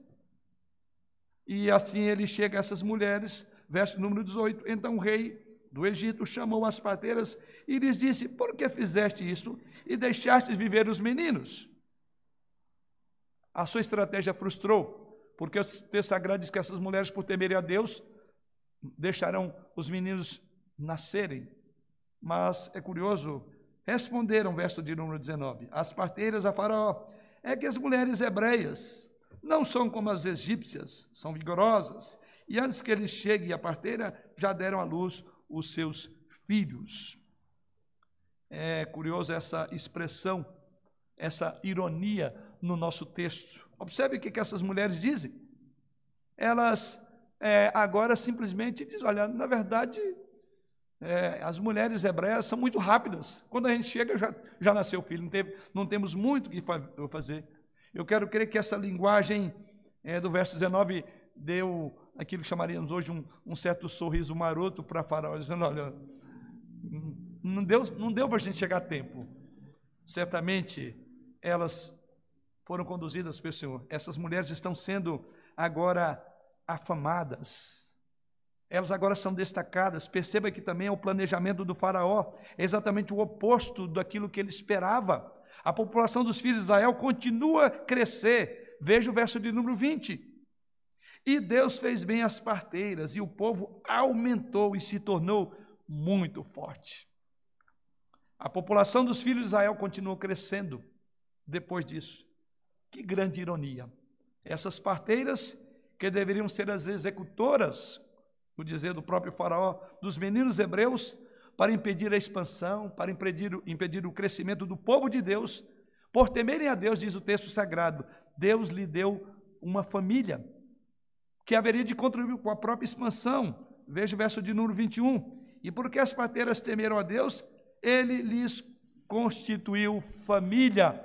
E assim ele chega a essas mulheres, verso número 18. Então o rei do Egito chamou as parteiras e lhes disse: Por que fizeste isto e deixaste viver os meninos? A sua estratégia frustrou, porque o texto sagrado diz que essas mulheres, por temerem a Deus, deixarão os meninos nascerem. Mas é curioso, responderam, verso de número 19: As parteiras a Faraó é que as mulheres hebreias não são como as egípcias, são vigorosas, e antes que eles cheguem à parteira, já deram à luz os seus filhos. É curioso essa expressão, essa ironia no nosso texto. Observe o que, que essas mulheres dizem. Elas é, agora simplesmente dizem: olha, na verdade, é, as mulheres hebreias são muito rápidas. Quando a gente chega, já, já nasceu o filho, não, teve, não temos muito o que fazer. Eu quero crer que essa linguagem é, do verso 19 deu aquilo que chamaríamos hoje um, um certo sorriso maroto para Faraó, dizendo: olha, não deu, não deu para a gente chegar a tempo. Certamente elas foram conduzidas pelo Senhor. Essas mulheres estão sendo agora afamadas. Elas agora são destacadas. Perceba que também é o planejamento do Faraó, é exatamente o oposto daquilo que ele esperava. A população dos filhos de Israel continua a crescer. Veja o verso de número 20. E Deus fez bem as parteiras, e o povo aumentou e se tornou muito forte. A população dos filhos de Israel continuou crescendo depois disso. Que grande ironia. Essas parteiras, que deveriam ser as executoras, o dizer do próprio Faraó, dos meninos hebreus, para impedir a expansão, para impedir, impedir o crescimento do povo de Deus, por temerem a Deus, diz o texto sagrado, Deus lhe deu uma família que haveria de contribuir com a própria expansão. Veja o verso de número 21. E porque as parteiras temeram a Deus, ele lhes constituiu família.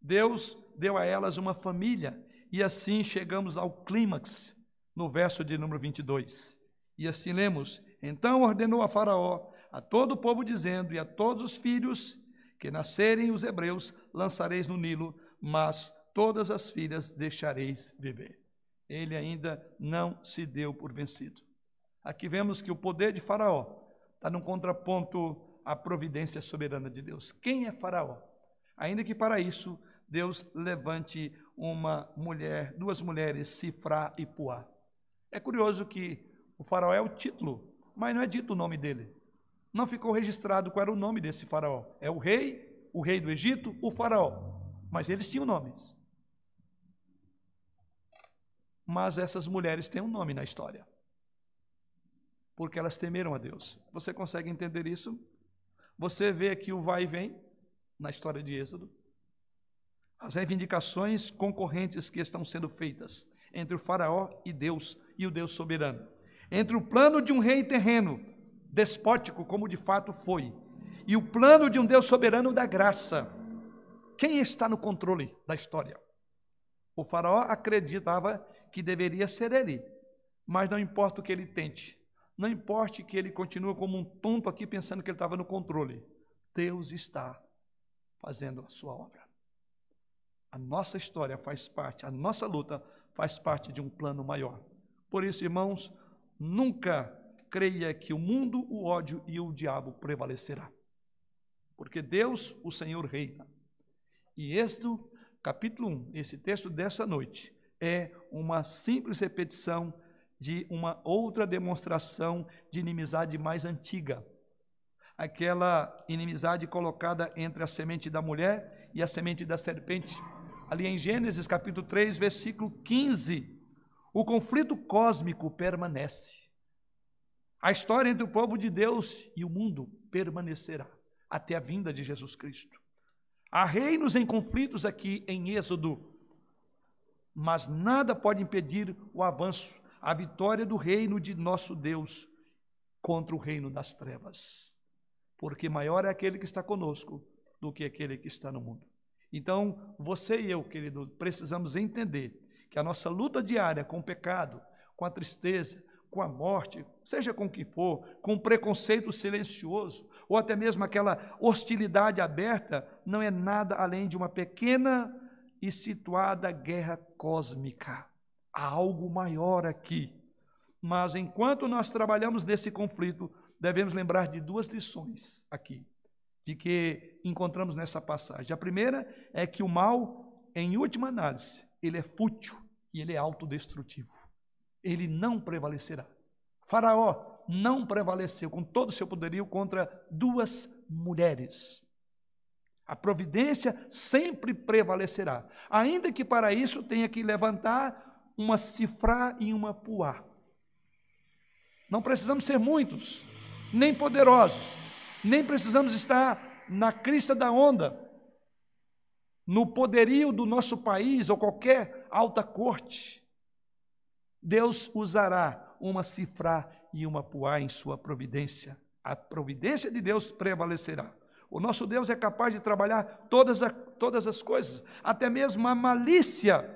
Deus deu a elas uma família, e assim chegamos ao clímax, no verso de número 22. E assim lemos: Então ordenou a Faraó, a todo o povo, dizendo, e a todos os filhos que nascerem os hebreus lançareis no Nilo, mas todas as filhas deixareis viver. Ele ainda não se deu por vencido. Aqui vemos que o poder de Faraó está num contraponto à providência soberana de Deus. Quem é Faraó? Ainda que para isso Deus levante uma mulher, duas mulheres, Sifrá e Puá. É curioso que o Faraó é o título, mas não é dito o nome dele. Não ficou registrado qual era o nome desse Faraó. É o rei, o rei do Egito, o Faraó. Mas eles tinham nomes. Mas essas mulheres têm um nome na história porque elas temeram a Deus. Você consegue entender isso? Você vê aqui o vai e vem na história de Êxodo, as reivindicações concorrentes que estão sendo feitas entre o Faraó e Deus e o Deus soberano, entre o plano de um rei terreno, despótico, como de fato foi, e o plano de um Deus soberano da graça. Quem está no controle da história? O Faraó acreditava que deveria ser ele, mas não importa o que ele tente, não importe que ele continue como um tonto aqui pensando que ele estava no controle. Deus está fazendo a sua obra. A nossa história faz parte, a nossa luta faz parte de um plano maior. Por isso, irmãos, nunca creia que o mundo, o ódio e o diabo prevalecerá. Porque Deus, o Senhor, reina. E este capítulo 1, esse texto dessa noite, é uma simples repetição de uma outra demonstração de inimizade mais antiga. Aquela inimizade colocada entre a semente da mulher e a semente da serpente. Ali em Gênesis capítulo 3, versículo 15, o conflito cósmico permanece. A história entre o povo de Deus e o mundo permanecerá até a vinda de Jesus Cristo. Há reinos em conflitos aqui em Êxodo, mas nada pode impedir o avanço a vitória do reino de nosso Deus contra o reino das trevas. Porque maior é aquele que está conosco do que aquele que está no mundo. Então, você e eu, querido, precisamos entender que a nossa luta diária com o pecado, com a tristeza, com a morte, seja com o que for, com o preconceito silencioso, ou até mesmo aquela hostilidade aberta, não é nada além de uma pequena e situada guerra cósmica há algo maior aqui. Mas enquanto nós trabalhamos nesse conflito, devemos lembrar de duas lições aqui, de que encontramos nessa passagem. A primeira é que o mal, em última análise, ele é fútil e ele é autodestrutivo. Ele não prevalecerá. Faraó não prevaleceu com todo o seu poderio contra duas mulheres. A providência sempre prevalecerá, ainda que para isso tenha que levantar uma cifra e uma puá. Não precisamos ser muitos, nem poderosos, nem precisamos estar na crista da onda, no poderio do nosso país ou qualquer alta corte. Deus usará uma cifra e uma puá em sua providência. A providência de Deus prevalecerá. O nosso Deus é capaz de trabalhar todas, a, todas as coisas, até mesmo a malícia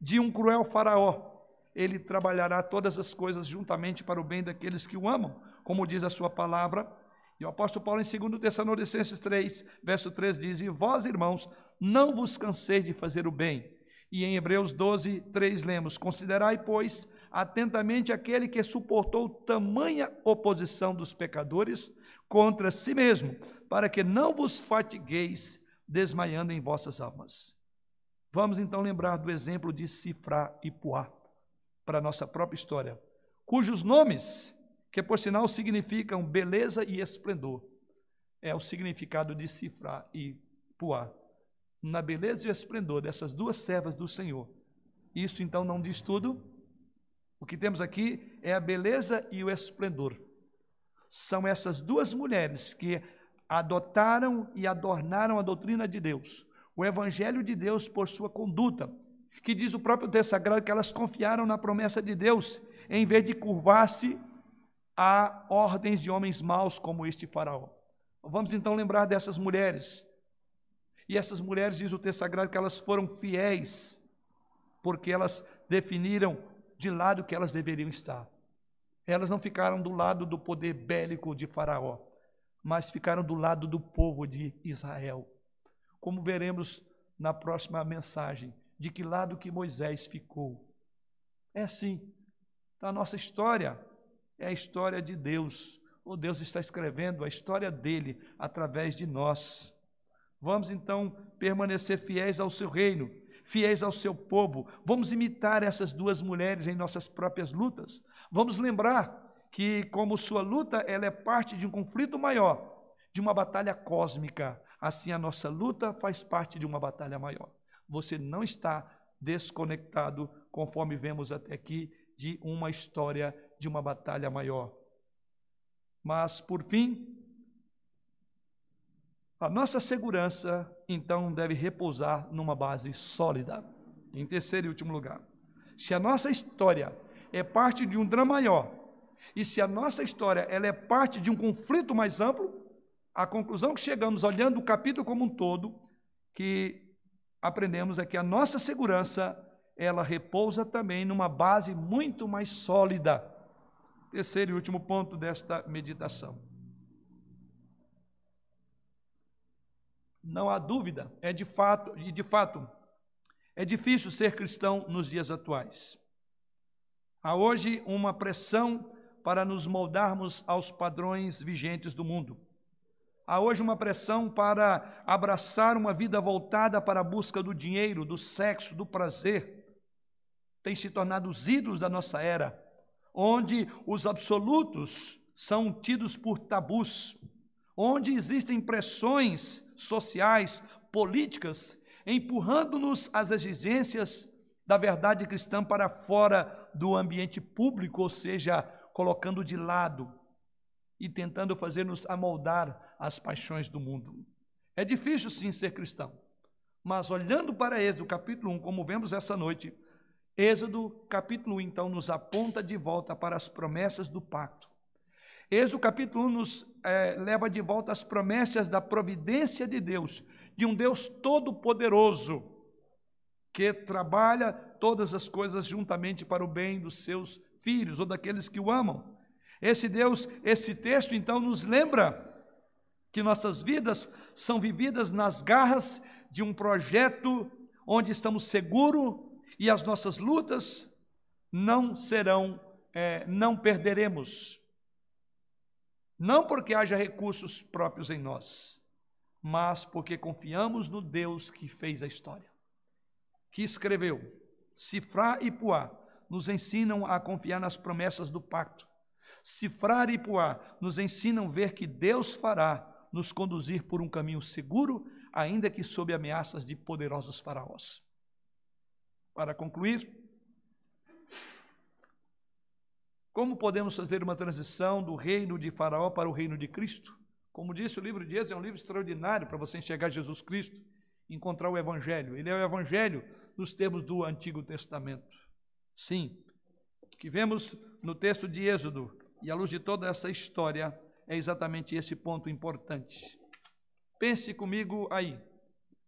de um cruel faraó. Ele trabalhará todas as coisas juntamente para o bem daqueles que o amam, como diz a sua palavra. E o apóstolo Paulo, em 2 Tessalonicenses 3, verso 3, diz: E vós, irmãos, não vos canseis de fazer o bem. E em Hebreus 12, 3, lemos: Considerai, pois, atentamente aquele que suportou tamanha oposição dos pecadores contra si mesmo, para que não vos fatigueis desmaiando em vossas almas. Vamos então lembrar do exemplo de Sifra e Puá, para nossa própria história, cujos nomes, que por sinal significam beleza e esplendor, é o significado de Sifra e Puá. Na beleza e esplendor dessas duas servas do Senhor. Isso então não diz tudo. O que temos aqui é a beleza e o esplendor são essas duas mulheres que adotaram e adornaram a doutrina de Deus, o evangelho de Deus por sua conduta, que diz o próprio texto sagrado que elas confiaram na promessa de Deus, em vez de curvar-se a ordens de homens maus como este faraó. Vamos então lembrar dessas mulheres. E essas mulheres, diz o texto sagrado, que elas foram fiéis, porque elas definiram de lado que elas deveriam estar. Elas não ficaram do lado do poder bélico de Faraó, mas ficaram do lado do povo de Israel. Como veremos na próxima mensagem, de que lado que Moisés ficou. É assim. A nossa história é a história de Deus. O Deus está escrevendo a história dele através de nós. Vamos então permanecer fiéis ao seu reino, fiéis ao seu povo. Vamos imitar essas duas mulheres em nossas próprias lutas. Vamos lembrar que, como sua luta ela é parte de um conflito maior, de uma batalha cósmica, assim a nossa luta faz parte de uma batalha maior. Você não está desconectado, conforme vemos até aqui, de uma história de uma batalha maior. Mas, por fim, a nossa segurança, então, deve repousar numa base sólida. Em terceiro e último lugar, se a nossa história é parte de um drama maior, e se a nossa história ela é parte de um conflito mais amplo, a conclusão que chegamos olhando o capítulo como um todo, que aprendemos é que a nossa segurança ela repousa também numa base muito mais sólida. Terceiro e último ponto desta meditação. Não há dúvida, é de fato, e de fato, é difícil ser cristão nos dias atuais. Há hoje uma pressão para nos moldarmos aos padrões vigentes do mundo. Há hoje uma pressão para abraçar uma vida voltada para a busca do dinheiro, do sexo, do prazer. Tem se tornado os ídolos da nossa era, onde os absolutos são tidos por tabus, onde existem pressões sociais, políticas, empurrando-nos às exigências da verdade cristã para fora do ambiente público, ou seja, colocando de lado e tentando fazer-nos amoldar as paixões do mundo. É difícil sim ser cristão, mas olhando para Êxodo capítulo 1, como vemos essa noite, Êxodo capítulo 1 então nos aponta de volta para as promessas do pacto. Êxodo capítulo 1 nos é, leva de volta as promessas da providência de Deus, de um Deus todo-poderoso, que trabalha todas as coisas juntamente para o bem dos seus filhos ou daqueles que o amam. Esse Deus, esse texto então nos lembra que nossas vidas são vividas nas garras de um projeto onde estamos seguros e as nossas lutas não serão, é, não perderemos. Não porque haja recursos próprios em nós, mas porque confiamos no Deus que fez a história, que escreveu. Cifrar e Puá nos ensinam a confiar nas promessas do pacto. Cifrar e Puá nos ensinam a ver que Deus fará nos conduzir por um caminho seguro, ainda que sob ameaças de poderosos faraós. Para concluir, como podemos fazer uma transição do reino de Faraó para o reino de Cristo? Como disse, o livro de Êxodo é um livro extraordinário para você enxergar Jesus Cristo, encontrar o Evangelho. Ele é o Evangelho nos termos do Antigo Testamento. Sim, o que vemos no texto de Êxodo, e à luz de toda essa história, é exatamente esse ponto importante. Pense comigo aí,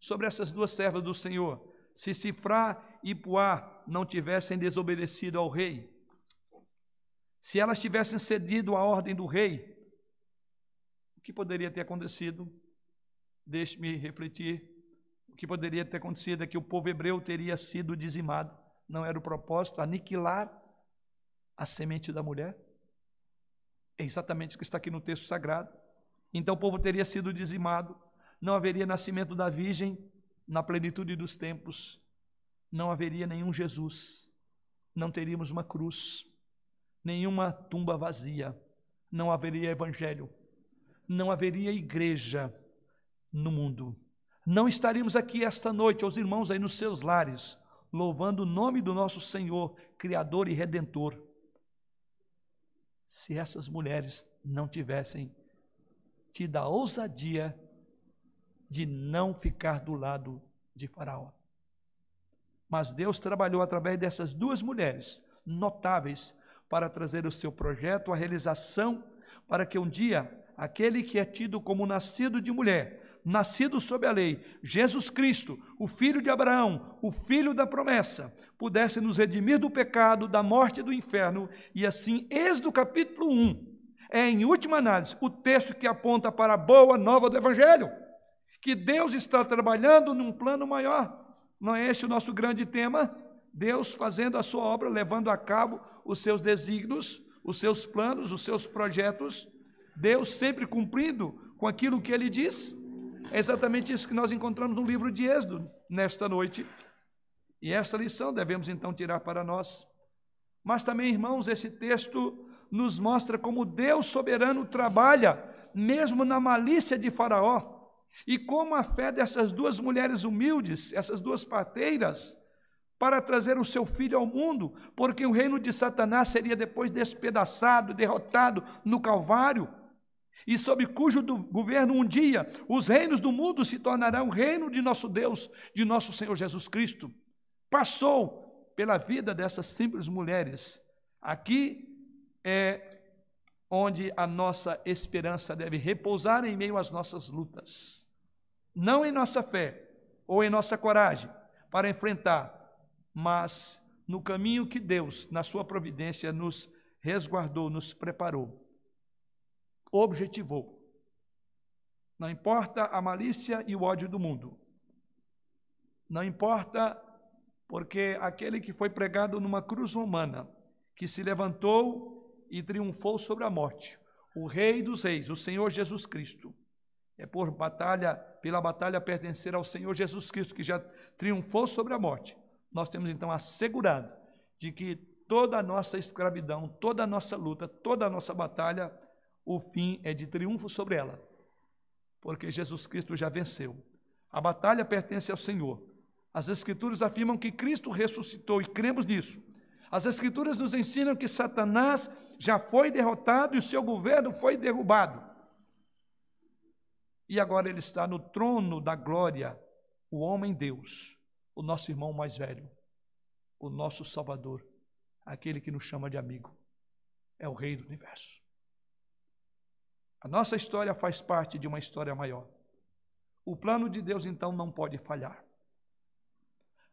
sobre essas duas servas do Senhor. Se Cifrá e Puá não tivessem desobedecido ao rei, se elas tivessem cedido à ordem do rei, o que poderia ter acontecido? Deixe-me refletir. O que poderia ter acontecido é que o povo hebreu teria sido dizimado. Não era o propósito aniquilar a semente da mulher? É exatamente o que está aqui no texto sagrado. Então o povo teria sido dizimado, não haveria nascimento da virgem na plenitude dos tempos, não haveria nenhum Jesus, não teríamos uma cruz, nenhuma tumba vazia, não haveria evangelho, não haveria igreja no mundo. Não estaríamos aqui esta noite, aos irmãos aí nos seus lares, louvando o nome do nosso Senhor, Criador e Redentor, se essas mulheres não tivessem tido a ousadia de não ficar do lado de Faraó. Mas Deus trabalhou através dessas duas mulheres notáveis para trazer o seu projeto à realização, para que um dia aquele que é tido como nascido de mulher nascido sob a lei, Jesus Cristo, o filho de Abraão, o filho da promessa, pudesse nos redimir do pecado, da morte e do inferno, e assim, Êxodo capítulo 1, é, em última análise, o texto que aponta para a boa nova do Evangelho, que Deus está trabalhando num plano maior. Não é este o nosso grande tema? Deus fazendo a sua obra, levando a cabo os seus desígnios, os seus planos, os seus projetos, Deus sempre cumprindo com aquilo que ele diz. É exatamente isso que nós encontramos no livro de Êxodo nesta noite. E esta lição devemos então tirar para nós. Mas também, irmãos, esse texto nos mostra como Deus soberano trabalha, mesmo na malícia de Faraó, e como a fé dessas duas mulheres humildes, essas duas parteiras, para trazer o seu filho ao mundo, porque o reino de Satanás seria depois despedaçado, derrotado no Calvário e sob cujo governo um dia os reinos do mundo se tornarão reino de nosso Deus, de nosso Senhor Jesus Cristo. Passou pela vida dessas simples mulheres. Aqui é onde a nossa esperança deve repousar em meio às nossas lutas. Não em nossa fé ou em nossa coragem para enfrentar, mas no caminho que Deus, na sua providência, nos resguardou, nos preparou objetivou. Não importa a malícia e o ódio do mundo. Não importa porque aquele que foi pregado numa cruz romana, que se levantou e triunfou sobre a morte, o Rei dos Reis, o Senhor Jesus Cristo, é por batalha, pela batalha pertencer ao Senhor Jesus Cristo, que já triunfou sobre a morte. Nós temos então assegurado de que toda a nossa escravidão, toda a nossa luta, toda a nossa batalha o fim é de triunfo sobre ela, porque Jesus Cristo já venceu. A batalha pertence ao Senhor. As Escrituras afirmam que Cristo ressuscitou e cremos nisso. As Escrituras nos ensinam que Satanás já foi derrotado e o seu governo foi derrubado. E agora ele está no trono da glória, o homem Deus, o nosso irmão mais velho, o nosso Salvador, aquele que nos chama de amigo. É o Rei do universo. A nossa história faz parte de uma história maior. O plano de Deus, então, não pode falhar.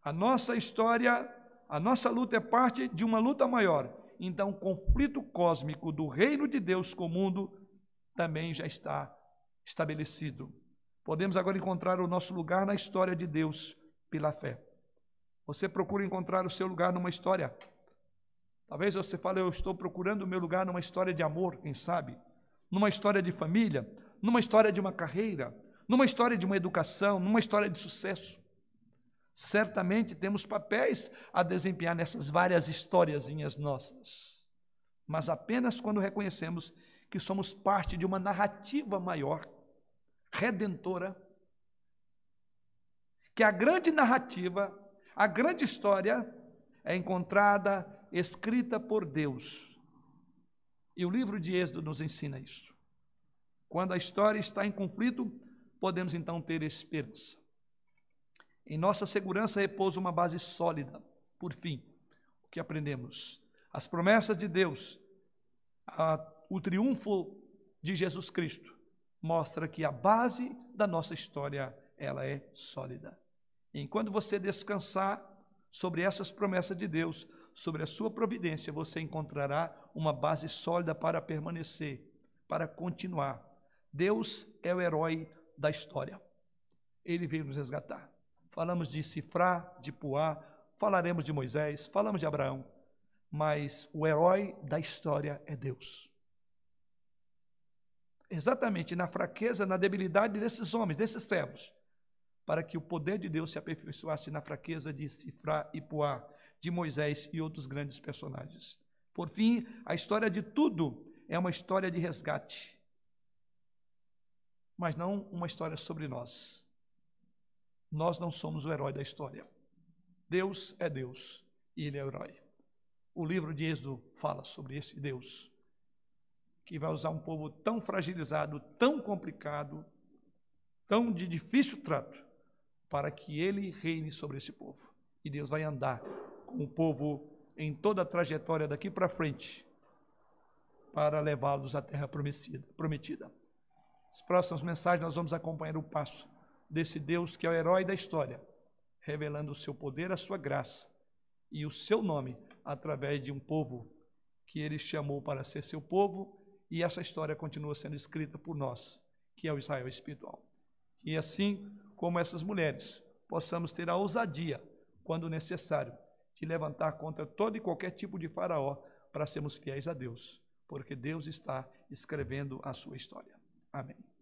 A nossa história, a nossa luta é parte de uma luta maior. Então, o conflito cósmico do reino de Deus com o mundo também já está estabelecido. Podemos agora encontrar o nosso lugar na história de Deus pela fé. Você procura encontrar o seu lugar numa história. Talvez você fale, eu estou procurando o meu lugar numa história de amor, quem sabe? numa história de família, numa história de uma carreira, numa história de uma educação, numa história de sucesso. Certamente temos papéis a desempenhar nessas várias historiazinhas nossas, mas apenas quando reconhecemos que somos parte de uma narrativa maior, redentora, que a grande narrativa, a grande história é encontrada, escrita por Deus. E o livro de Êxodo nos ensina isso. Quando a história está em conflito, podemos então ter esperança. Em nossa segurança repousa uma base sólida. Por fim, o que aprendemos? As promessas de Deus, a, o triunfo de Jesus Cristo, mostra que a base da nossa história ela é sólida. E enquanto você descansar sobre essas promessas de Deus, sobre a sua providência, você encontrará uma base sólida para permanecer, para continuar. Deus é o herói da história. Ele veio nos resgatar. Falamos de Cifrá, de Puá, falaremos de Moisés, falamos de Abraão, mas o herói da história é Deus. Exatamente na fraqueza, na debilidade desses homens, desses servos, para que o poder de Deus se aperfeiçoasse na fraqueza de Cifrá e Puá, de Moisés e outros grandes personagens. Por fim, a história de tudo é uma história de resgate, mas não uma história sobre nós. Nós não somos o herói da história. Deus é Deus e Ele é o herói. O livro de Êxodo fala sobre esse Deus que vai usar um povo tão fragilizado, tão complicado, tão de difícil trato, para que ele reine sobre esse povo. E Deus vai andar com o povo em toda a trajetória daqui para frente, para levá-los à terra prometida. As próximas mensagens nós vamos acompanhar o passo desse Deus que é o herói da história, revelando o seu poder, a sua graça e o seu nome através de um povo que ele chamou para ser seu povo, e essa história continua sendo escrita por nós, que é o Israel espiritual. E assim como essas mulheres, possamos ter a ousadia, quando necessário, de levantar contra todo e qualquer tipo de faraó para sermos fiéis a Deus, porque Deus está escrevendo a sua história. Amém.